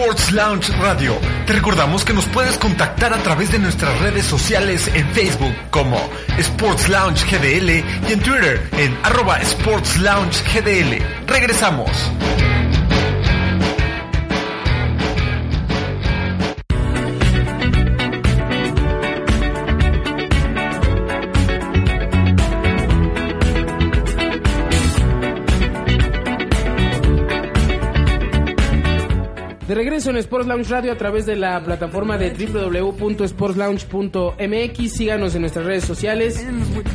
Sports Lounge Radio. Te recordamos que nos puedes contactar a través de nuestras redes sociales en Facebook como Sports Lounge GDL y en Twitter en arroba Sports Lounge GDL. Regresamos. En Sports Lounge Radio a través de la plataforma de www.sportslounge.mx. Síganos en nuestras redes sociales,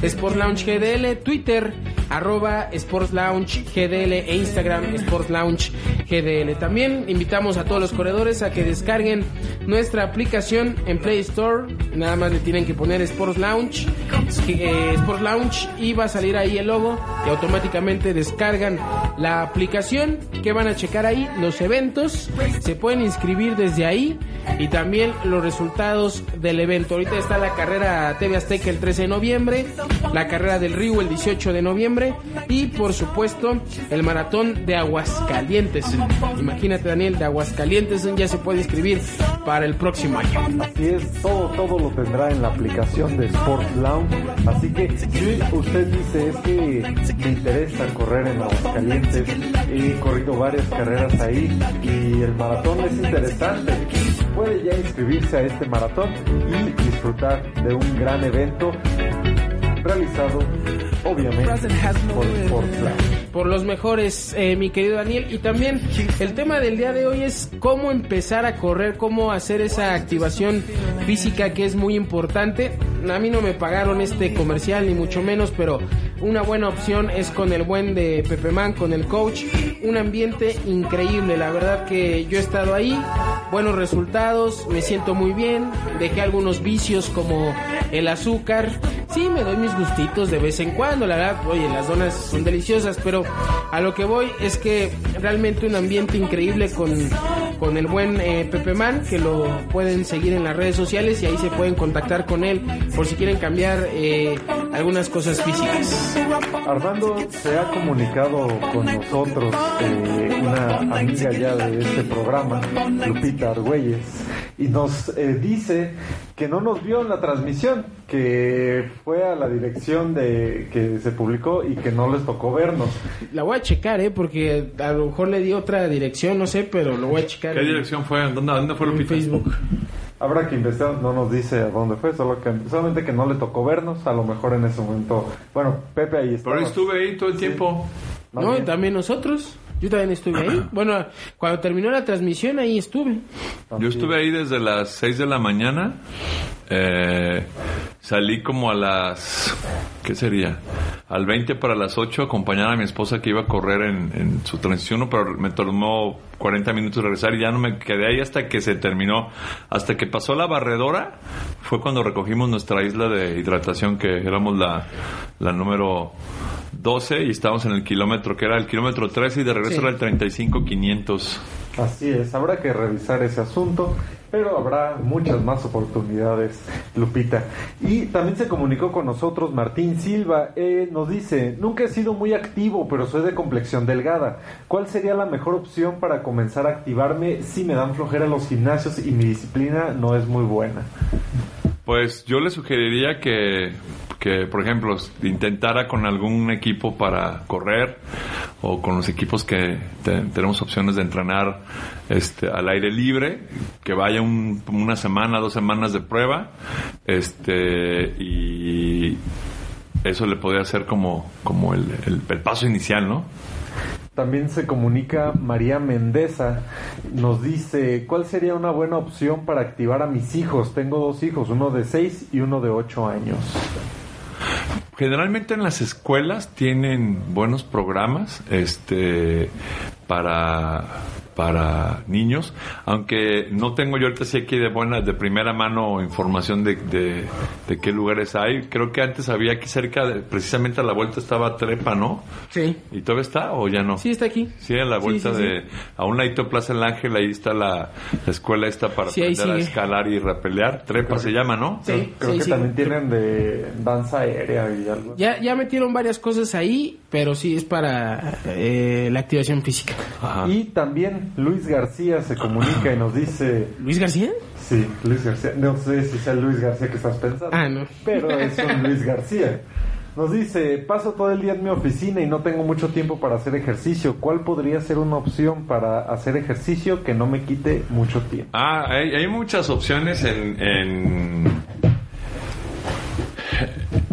Sports Lounge GDL, Twitter, arroba Sports Lounge GDL e Instagram Sports Lounge GDL. También invitamos a todos los corredores a que descarguen nuestra aplicación en Play Store. Nada más le tienen que poner Sports Lounge, eh, Sports Lounge y va a salir ahí el logo y automáticamente descargan la aplicación que van a checar ahí los eventos se pueden inscribir desde ahí y también los resultados del evento. Ahorita está la carrera TV Azteca el 13 de noviembre, la carrera del Río el 18 de noviembre y por supuesto el maratón de Aguascalientes. Imagínate Daniel, de Aguascalientes ya se puede inscribir para el próximo año. Así es, todo, todo lo tendrá en la aplicación de Sports Lounge. Así que si usted dice es que me interesa correr en Aguascalientes, he corrido varias carreras ahí y el maratón es interesante, puede ya inscribirse a este maratón y disfrutar de un gran evento realizado obviamente por los mejores, eh, mi querido Daniel. Y también el tema del día de hoy es cómo empezar a correr, cómo hacer esa activación física que es muy importante. A mí no me pagaron este comercial, ni mucho menos, pero una buena opción es con el buen de Pepe Man, con el coach. Un ambiente increíble, la verdad que yo he estado ahí, buenos resultados, me siento muy bien, dejé algunos vicios como el azúcar. Sí, me doy mis gustitos de vez en cuando, la verdad, oye, las donas son deliciosas, pero a lo que voy es que realmente un ambiente increíble con, con el buen eh, Pepe Man, que lo pueden seguir en las redes sociales y ahí se pueden contactar con él por si quieren cambiar eh, algunas cosas físicas. Armando se ha comunicado con nosotros, eh, una amiga ya de este programa, Lupita Argüelles, y nos eh, dice que no nos vio en la transmisión, que fue a la dirección de que se publicó y que no les tocó vernos. La voy a checar, ¿eh? Porque a lo mejor le di otra dirección, no sé, pero lo voy a checar. ¿Qué en- dirección fue? ¿Dónde, dónde fue en Lupita? Facebook. Habrá que investigar, no nos dice a dónde fue, solo que, solamente que no le tocó vernos, a lo mejor en ese momento. Bueno, Pepe ahí está. Pero estuve ahí todo el tiempo. No, y también nosotros. Yo también estuve ahí. Bueno, cuando terminó la transmisión, ahí estuve. Yo estuve ahí desde las 6 de la mañana. Eh, salí como a las... ¿Qué sería? Al 20 para las 8 acompañar a mi esposa que iba a correr en, en su transición, pero me tomó 40 minutos regresar y ya no me quedé ahí hasta que se terminó. Hasta que pasó la barredora fue cuando recogimos nuestra isla de hidratación que éramos la, la número 12 y estábamos en el kilómetro que era el kilómetro 13 y de regreso Sí. era el 35 500. Así es, habrá que revisar ese asunto, pero habrá muchas más oportunidades, Lupita. Y también se comunicó con nosotros Martín Silva, eh, nos dice, nunca he sido muy activo, pero soy de complexión delgada. ¿Cuál sería la mejor opción para comenzar a activarme si me dan flojera los gimnasios y mi disciplina no es muy buena? Pues yo le sugeriría que, que, por ejemplo, intentara con algún equipo para correr o con los equipos que te- tenemos opciones de entrenar este, al aire libre, que vaya un- una semana, dos semanas de prueba, este, y eso le podría ser como, como el- el paso inicial, ¿no? También se comunica María Mendeza, nos dice, ¿cuál sería una buena opción para activar a mis hijos? Tengo dos hijos, uno de 6 y uno de 8 años. Generalmente en las escuelas tienen buenos programas este para para niños, aunque no tengo yo ahorita sí aquí de buena, de primera mano información de, de, de qué lugares hay. Creo que antes había aquí cerca, de- precisamente a la vuelta estaba Trepa, ¿no? Sí. ¿Y todavía está o ya no? Sí, está aquí. Sí, a la vuelta sí, sí. de... A un ladito Plaza El Ángel, ahí está la, la escuela esta para aprender a escalar y repelear. Trepa se llama, ¿no? Sí, Creo sí, que sí. también tienen de danza aérea y algo. Ya, ya metieron varias cosas ahí, pero sí es para eh, la activación física. Ajá. Y también Luis García se comunica y nos dice... ¿Luis García? Sí, Luis García. No sé si sea el Luis García que estás pensando. Ah, no. Pero es un [LAUGHS] Luis García. Nos dice, paso todo el día en mi oficina y no tengo mucho tiempo para hacer ejercicio. ¿Cuál podría ser una opción para hacer ejercicio que no me quite mucho tiempo? Ah, hay, hay muchas opciones en, en,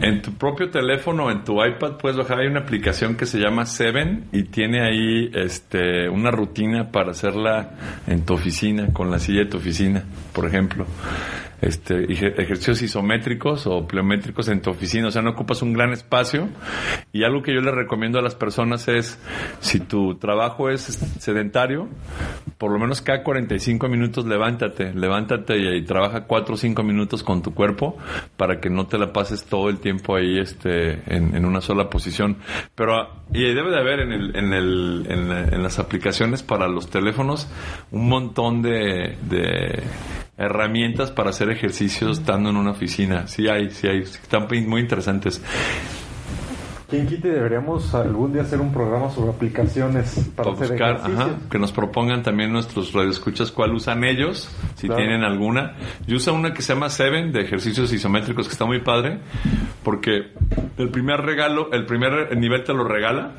en tu propio teléfono, en tu iPad, puedes bajar. Hay una aplicación que se llama Seven y tiene ahí este, una rutina para hacerla en tu oficina, con la silla de tu oficina, por ejemplo. Este, ejer- ejercicios isométricos o pleométricos en tu oficina, o sea, no ocupas un gran espacio. Y algo que yo le recomiendo a las personas es, si tu trabajo es sedentario, por lo menos cada 45 minutos levántate, levántate y, trabaja 4 o 5 minutos con tu cuerpo para que no te la pases todo el tiempo ahí este, en, en una sola posición. Pero, ah, y debe de haber en, el, en, el, en, la- las aplicaciones para los teléfonos un montón de, de herramientas para hacer ejercicios estando en una oficina. Sí hay, sí hay, están muy interesantes. ¿Quién quite deberíamos algún día hacer un programa sobre aplicaciones para Para hacer buscar, ajá, que nos propongan también nuestros radioescuchas cuál usan ellos, si Claro. tienen alguna. Yo uso una que se llama Seven de ejercicios isométricos que está muy padre, porque el primer regalo, el primer nivel te lo regala.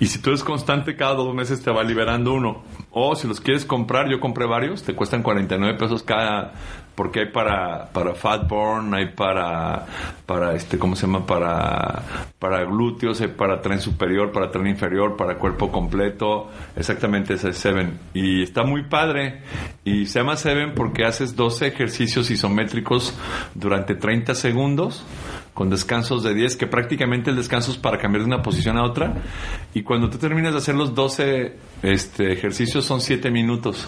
Y si tú eres constante, cada dos meses te va liberando uno. O si los quieres comprar, yo compré varios, te cuestan 49 pesos cada, porque hay para, para fat burn, hay para, para este, ¿cómo se llama? Para, para glúteos, hay para tren superior, para tren inferior, para cuerpo completo. Exactamente, ese es Seven. Y está muy padre. Y se llama Seven porque haces 12 ejercicios isométricos durante 30 segundos con descansos de 10, que prácticamente el descanso es para cambiar de una posición a otra. Y cuando tú terminas de hacer los 12 este, ejercicios son 7 minutos.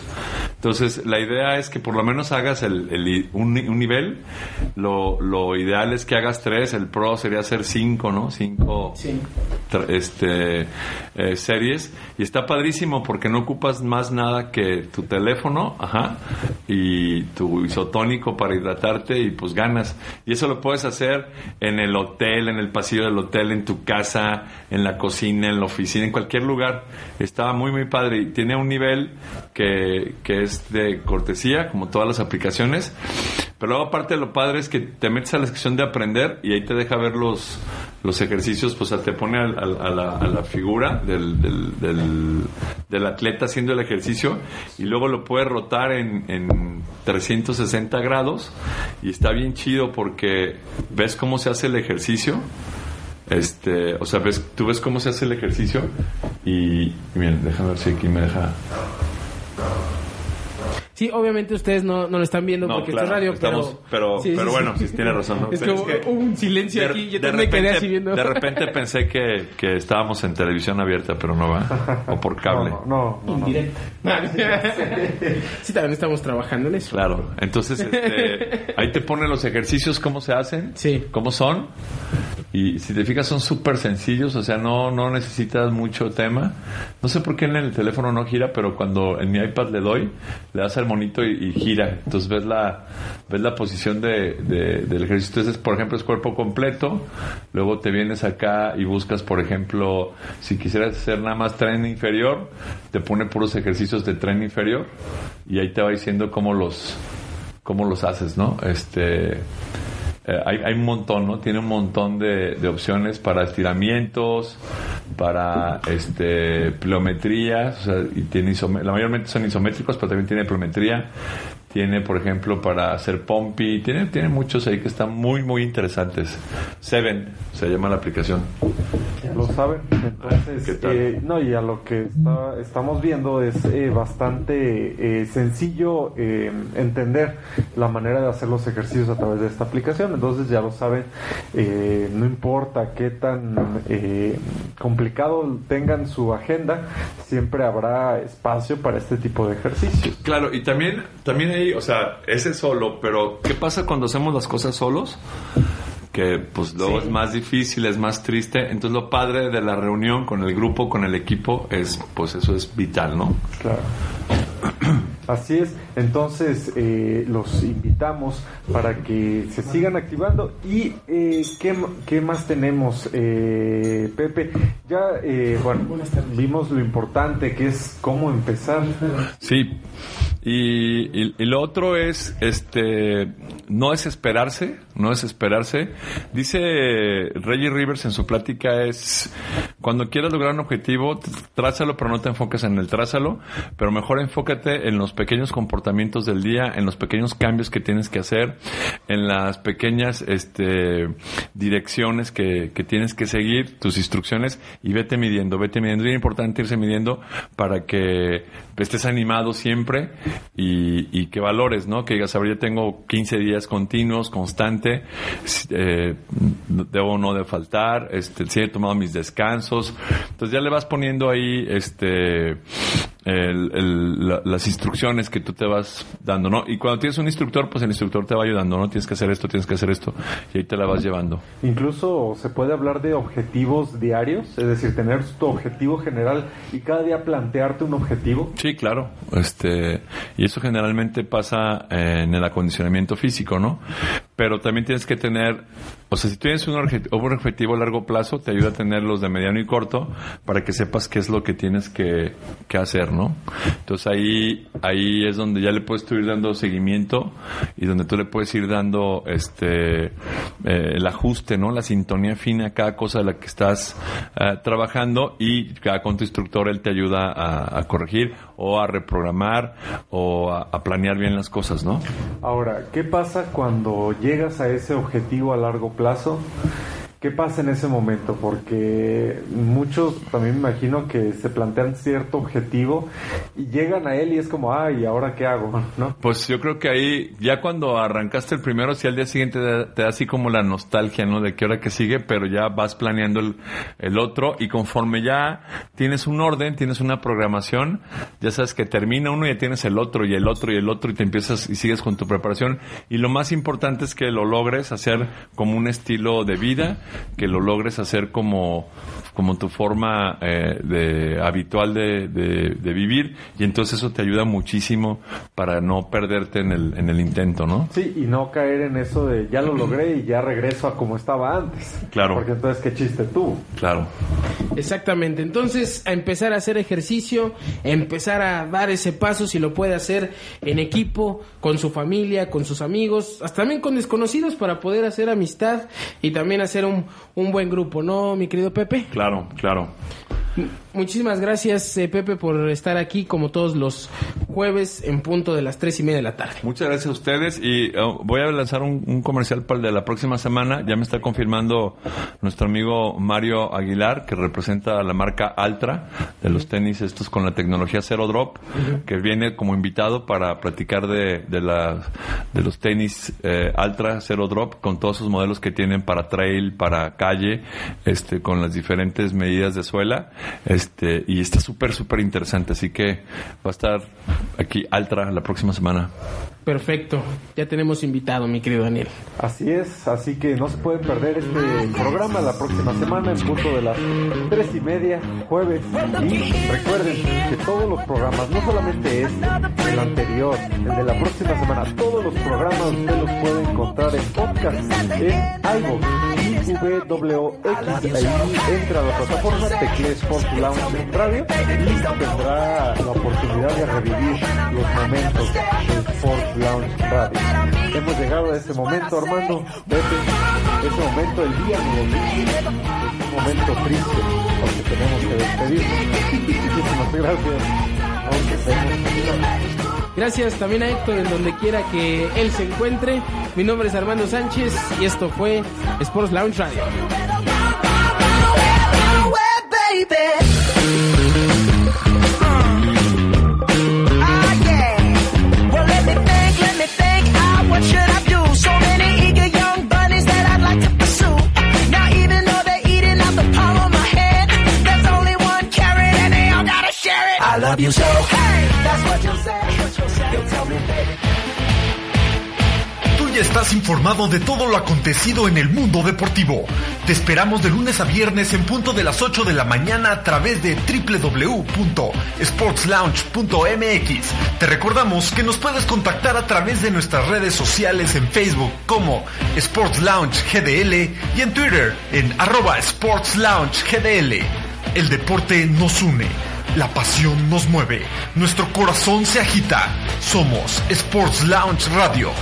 Entonces, la idea es que por lo menos hagas el, el- un, un nivel. Lo, lo ideal es que hagas 3, el pro sería hacer 5, ¿no? 5 este, eh, series. Y está padrísimo porque no ocupas más nada que tu teléfono, ajá, y tu isotónico para hidratarte y pues ganas. Y eso lo puedes hacer en el hotel, en el pasillo del hotel, en tu casa, en la cocina, en la oficina, en cualquier lugar. Está muy, muy padre. Y tiene un nivel que, que es de cortesía, como todas las aplicaciones. Pero luego aparte lo padre es que te metes a la sección de aprender y ahí te deja ver los, los ejercicios, pues te pone al- al- a, la, a la figura del, del, del, del atleta haciendo el ejercicio y luego lo puedes rotar en, en 360 grados y está bien chido porque ves cómo se hace el ejercicio. Este, o sea, ves, tú ves cómo se hace el ejercicio y, miren, déjame ver si aquí me deja. Sí, obviamente ustedes no, no lo están viendo No, porque claro, esto es radio, estamos- pero... pero- pero bueno, sí, tiene razón, ¿no? Es Pero como es que- hubo un silencio De- aquí, yo de también me quedé repente- así viendo. De repente pensé que, que estábamos en televisión abierta, pero no va. O por cable. No, no, no. no. Indirecta. [LAUGHS] sí, también estamos trabajando en eso. Claro. Entonces, este, ahí te ponen los ejercicios, cómo se hacen, Sí. cómo son. Y si te fijas, son súper sencillos, o sea, no, no necesitas mucho tema. No sé por qué en el teléfono no gira, pero cuando en mi iPad le doy, le das al monito y, gira. Entonces ves la, ves la posición de, de- del ejercicio. Entonces, por ejemplo, es cuerpo completo. Luego te vienes acá y buscas, por ejemplo, si quisieras hacer nada más tren inferior, te pone puros ejercicios de tren inferior. Y ahí te va diciendo cómo los, cómo los haces, ¿no? Este, eh, hay, hay un montón, ¿no? Tiene un montón de, de opciones para estiramientos, para este pliometrías, o sea, y tiene la mayormente son isométricos, pero también tiene pliometría. Tiene, por ejemplo, para hacer pompi, tiene, tiene muchos ahí que están muy, muy interesantes. Seven se llama la aplicación. Lo saben. Entonces, ¿Qué tal? eh, no, y a lo que está- estamos viendo es eh, bastante eh, sencillo eh, entender la manera de hacer los ejercicios a través de esta aplicación. Entonces, ya lo saben, eh, no importa qué tan eh, complicado tengan su agenda, siempre habrá espacio para este tipo de ejercicios. Claro, y también, también hay, o sea, ese solo, pero ¿qué pasa cuando hacemos las cosas solos? Que pues luego es más difícil, es más triste. Entonces lo padre de la reunión con el grupo, con el equipo, es, pues eso es vital, ¿no? Claro. [CLEARS THROAT] Así es, entonces eh, los invitamos para que se sigan activando. ¿Y eh, ¿qué, qué más tenemos, eh, Pepe? Ya, eh, bueno, vimos lo importante que es cómo empezar. Sí. Y, y- y lo otro es, este, no desesperarse, no desesperarse. Dice Reggie Rivers en su plática es, cuando quieras lograr un objetivo, trázalo, pero no te enfoques en el trázalo, pero mejor enfócate en los pequeños comportamientos del día, en los pequeños cambios que tienes que hacer, en las pequeñas, este, direcciones que, que tienes que seguir, tus instrucciones, y vete midiendo, vete midiendo. Es importante irse midiendo para que estés animado siempre y, y que valores, ¿no? Que digas, a ver, ya tengo 15 días continuos, constante, eh, debo o no de faltar, este, sí he tomado mis descansos. Entonces ya le vas poniendo ahí, este, el- el- la- las instrucciones que tú te vas dando, ¿no? Y cuando tienes un instructor, pues el instructor te va ayudando, ¿no? Tienes que hacer esto, tienes que hacer esto, y ahí te la vas llevando. Incluso se puede hablar de objetivos diarios, es decir, tener tu objetivo general y cada día plantearte un objetivo. Sí, claro. Este, y eso generalmente pasa en el acondicionamiento físico, ¿no? Pero también tienes que tener, o sea, si tienes un, obje- un objetivo a largo plazo, te ayuda a tenerlos de mediano y corto para que sepas qué es lo que tienes que, que hacer, ¿no? Entonces ahí, ahí es donde ya le puedes tú ir dando seguimiento y donde tú le puedes ir dando este, eh, el ajuste, ¿no? La sintonía fina a cada cosa de la que estás eh, trabajando y cada con tu instructor él te ayuda a, corregir o a reprogramar o a planear bien las cosas, ¿no? Ahora, ¿qué pasa cuando llegas a ese objetivo a largo plazo? ¿Qué pasa en ese momento? Porque muchos también me imagino que se plantean cierto objetivo y llegan a él y es como, ay, ¿y ahora qué hago? [LAUGHS] ¿No? Pues yo creo que ahí, ya cuando arrancaste el primero, si al día siguiente te da, te da así como la nostalgia, ¿no? De qué hora que sigue, pero ya vas planeando el, el otro y conforme ya tienes un orden, tienes una programación, ya sabes que termina uno y ya tienes el otro y el otro y el otro y te empiezas y sigues con tu preparación. Y lo más importante es que lo logres hacer como un estilo de vida, que lo logres hacer como, como tu forma eh, de, habitual de, de- de vivir y entonces eso te ayuda muchísimo para no perderte en el, en el intento, ¿no? Sí, y no caer en eso de ya lo logré y ya regreso a como estaba antes. Claro. Porque entonces, ¿qué chiste tuvo? Claro. Exactamente, entonces a empezar a hacer ejercicio, a empezar a dar ese paso si lo puede hacer en equipo, con su familia, con sus amigos, hasta también con desconocidos para poder hacer amistad y también hacer un, un buen grupo, ¿no, mi querido Pepe? Claro, claro. Muchísimas gracias, eh, Pepe, por estar aquí como todos los jueves en punto de las tres y media de la tarde. Muchas gracias a ustedes y oh, voy a lanzar un, un comercial para el de la próxima semana. Ya me está confirmando nuestro amigo Mario Aguilar, que representa la marca Altra de los tenis estos con la tecnología Zero Drop, que viene como invitado para platicar de, de, la, de los tenis eh, Altra Zero Drop con todos sus modelos que tienen para trail, para calle, este, con las diferentes medidas de suela. Este, y está súper, súper interesante. Así que va a estar aquí Altra la próxima semana. Perfecto, ya tenemos invitado, mi querido Daniel. Así es, así que no se pueden perder este programa la próxima semana en punto de las tres y media, jueves. Y recuerden que todos los programas, no solamente este, el anterior, el de la próxima semana, todos los programas usted los puede encontrar en podcast, en iVoox, Ahí entra a la plataforma, teclee Sport Lounge radio y tendrá la oportunidad de revivir los momentos de Sport Lounge Radio. Hemos llegado a ese momento, Armando. Vete, ese momento, el día de un momento triste porque tenemos que despedirnos. [LAUGHS] Muchísimas gracias. Gracias también a Héctor en donde quiera que él se encuentre. Mi nombre es Armando Sánchez y esto fue Sports Lounge Radio. Do ya estás informado de todo lo acontecido en el mundo deportivo. Te esperamos de lunes a viernes en punto de las 8 de la mañana a través de www.sportslounge.mx. Te recordamos que nos puedes contactar a través de nuestras redes sociales en Facebook como Sports GDL y en Twitter en arroba Sports Lounge GDL. El deporte nos une. La pasión nos mueve, nuestro corazón se agita. Somos Sports Lounge Radio.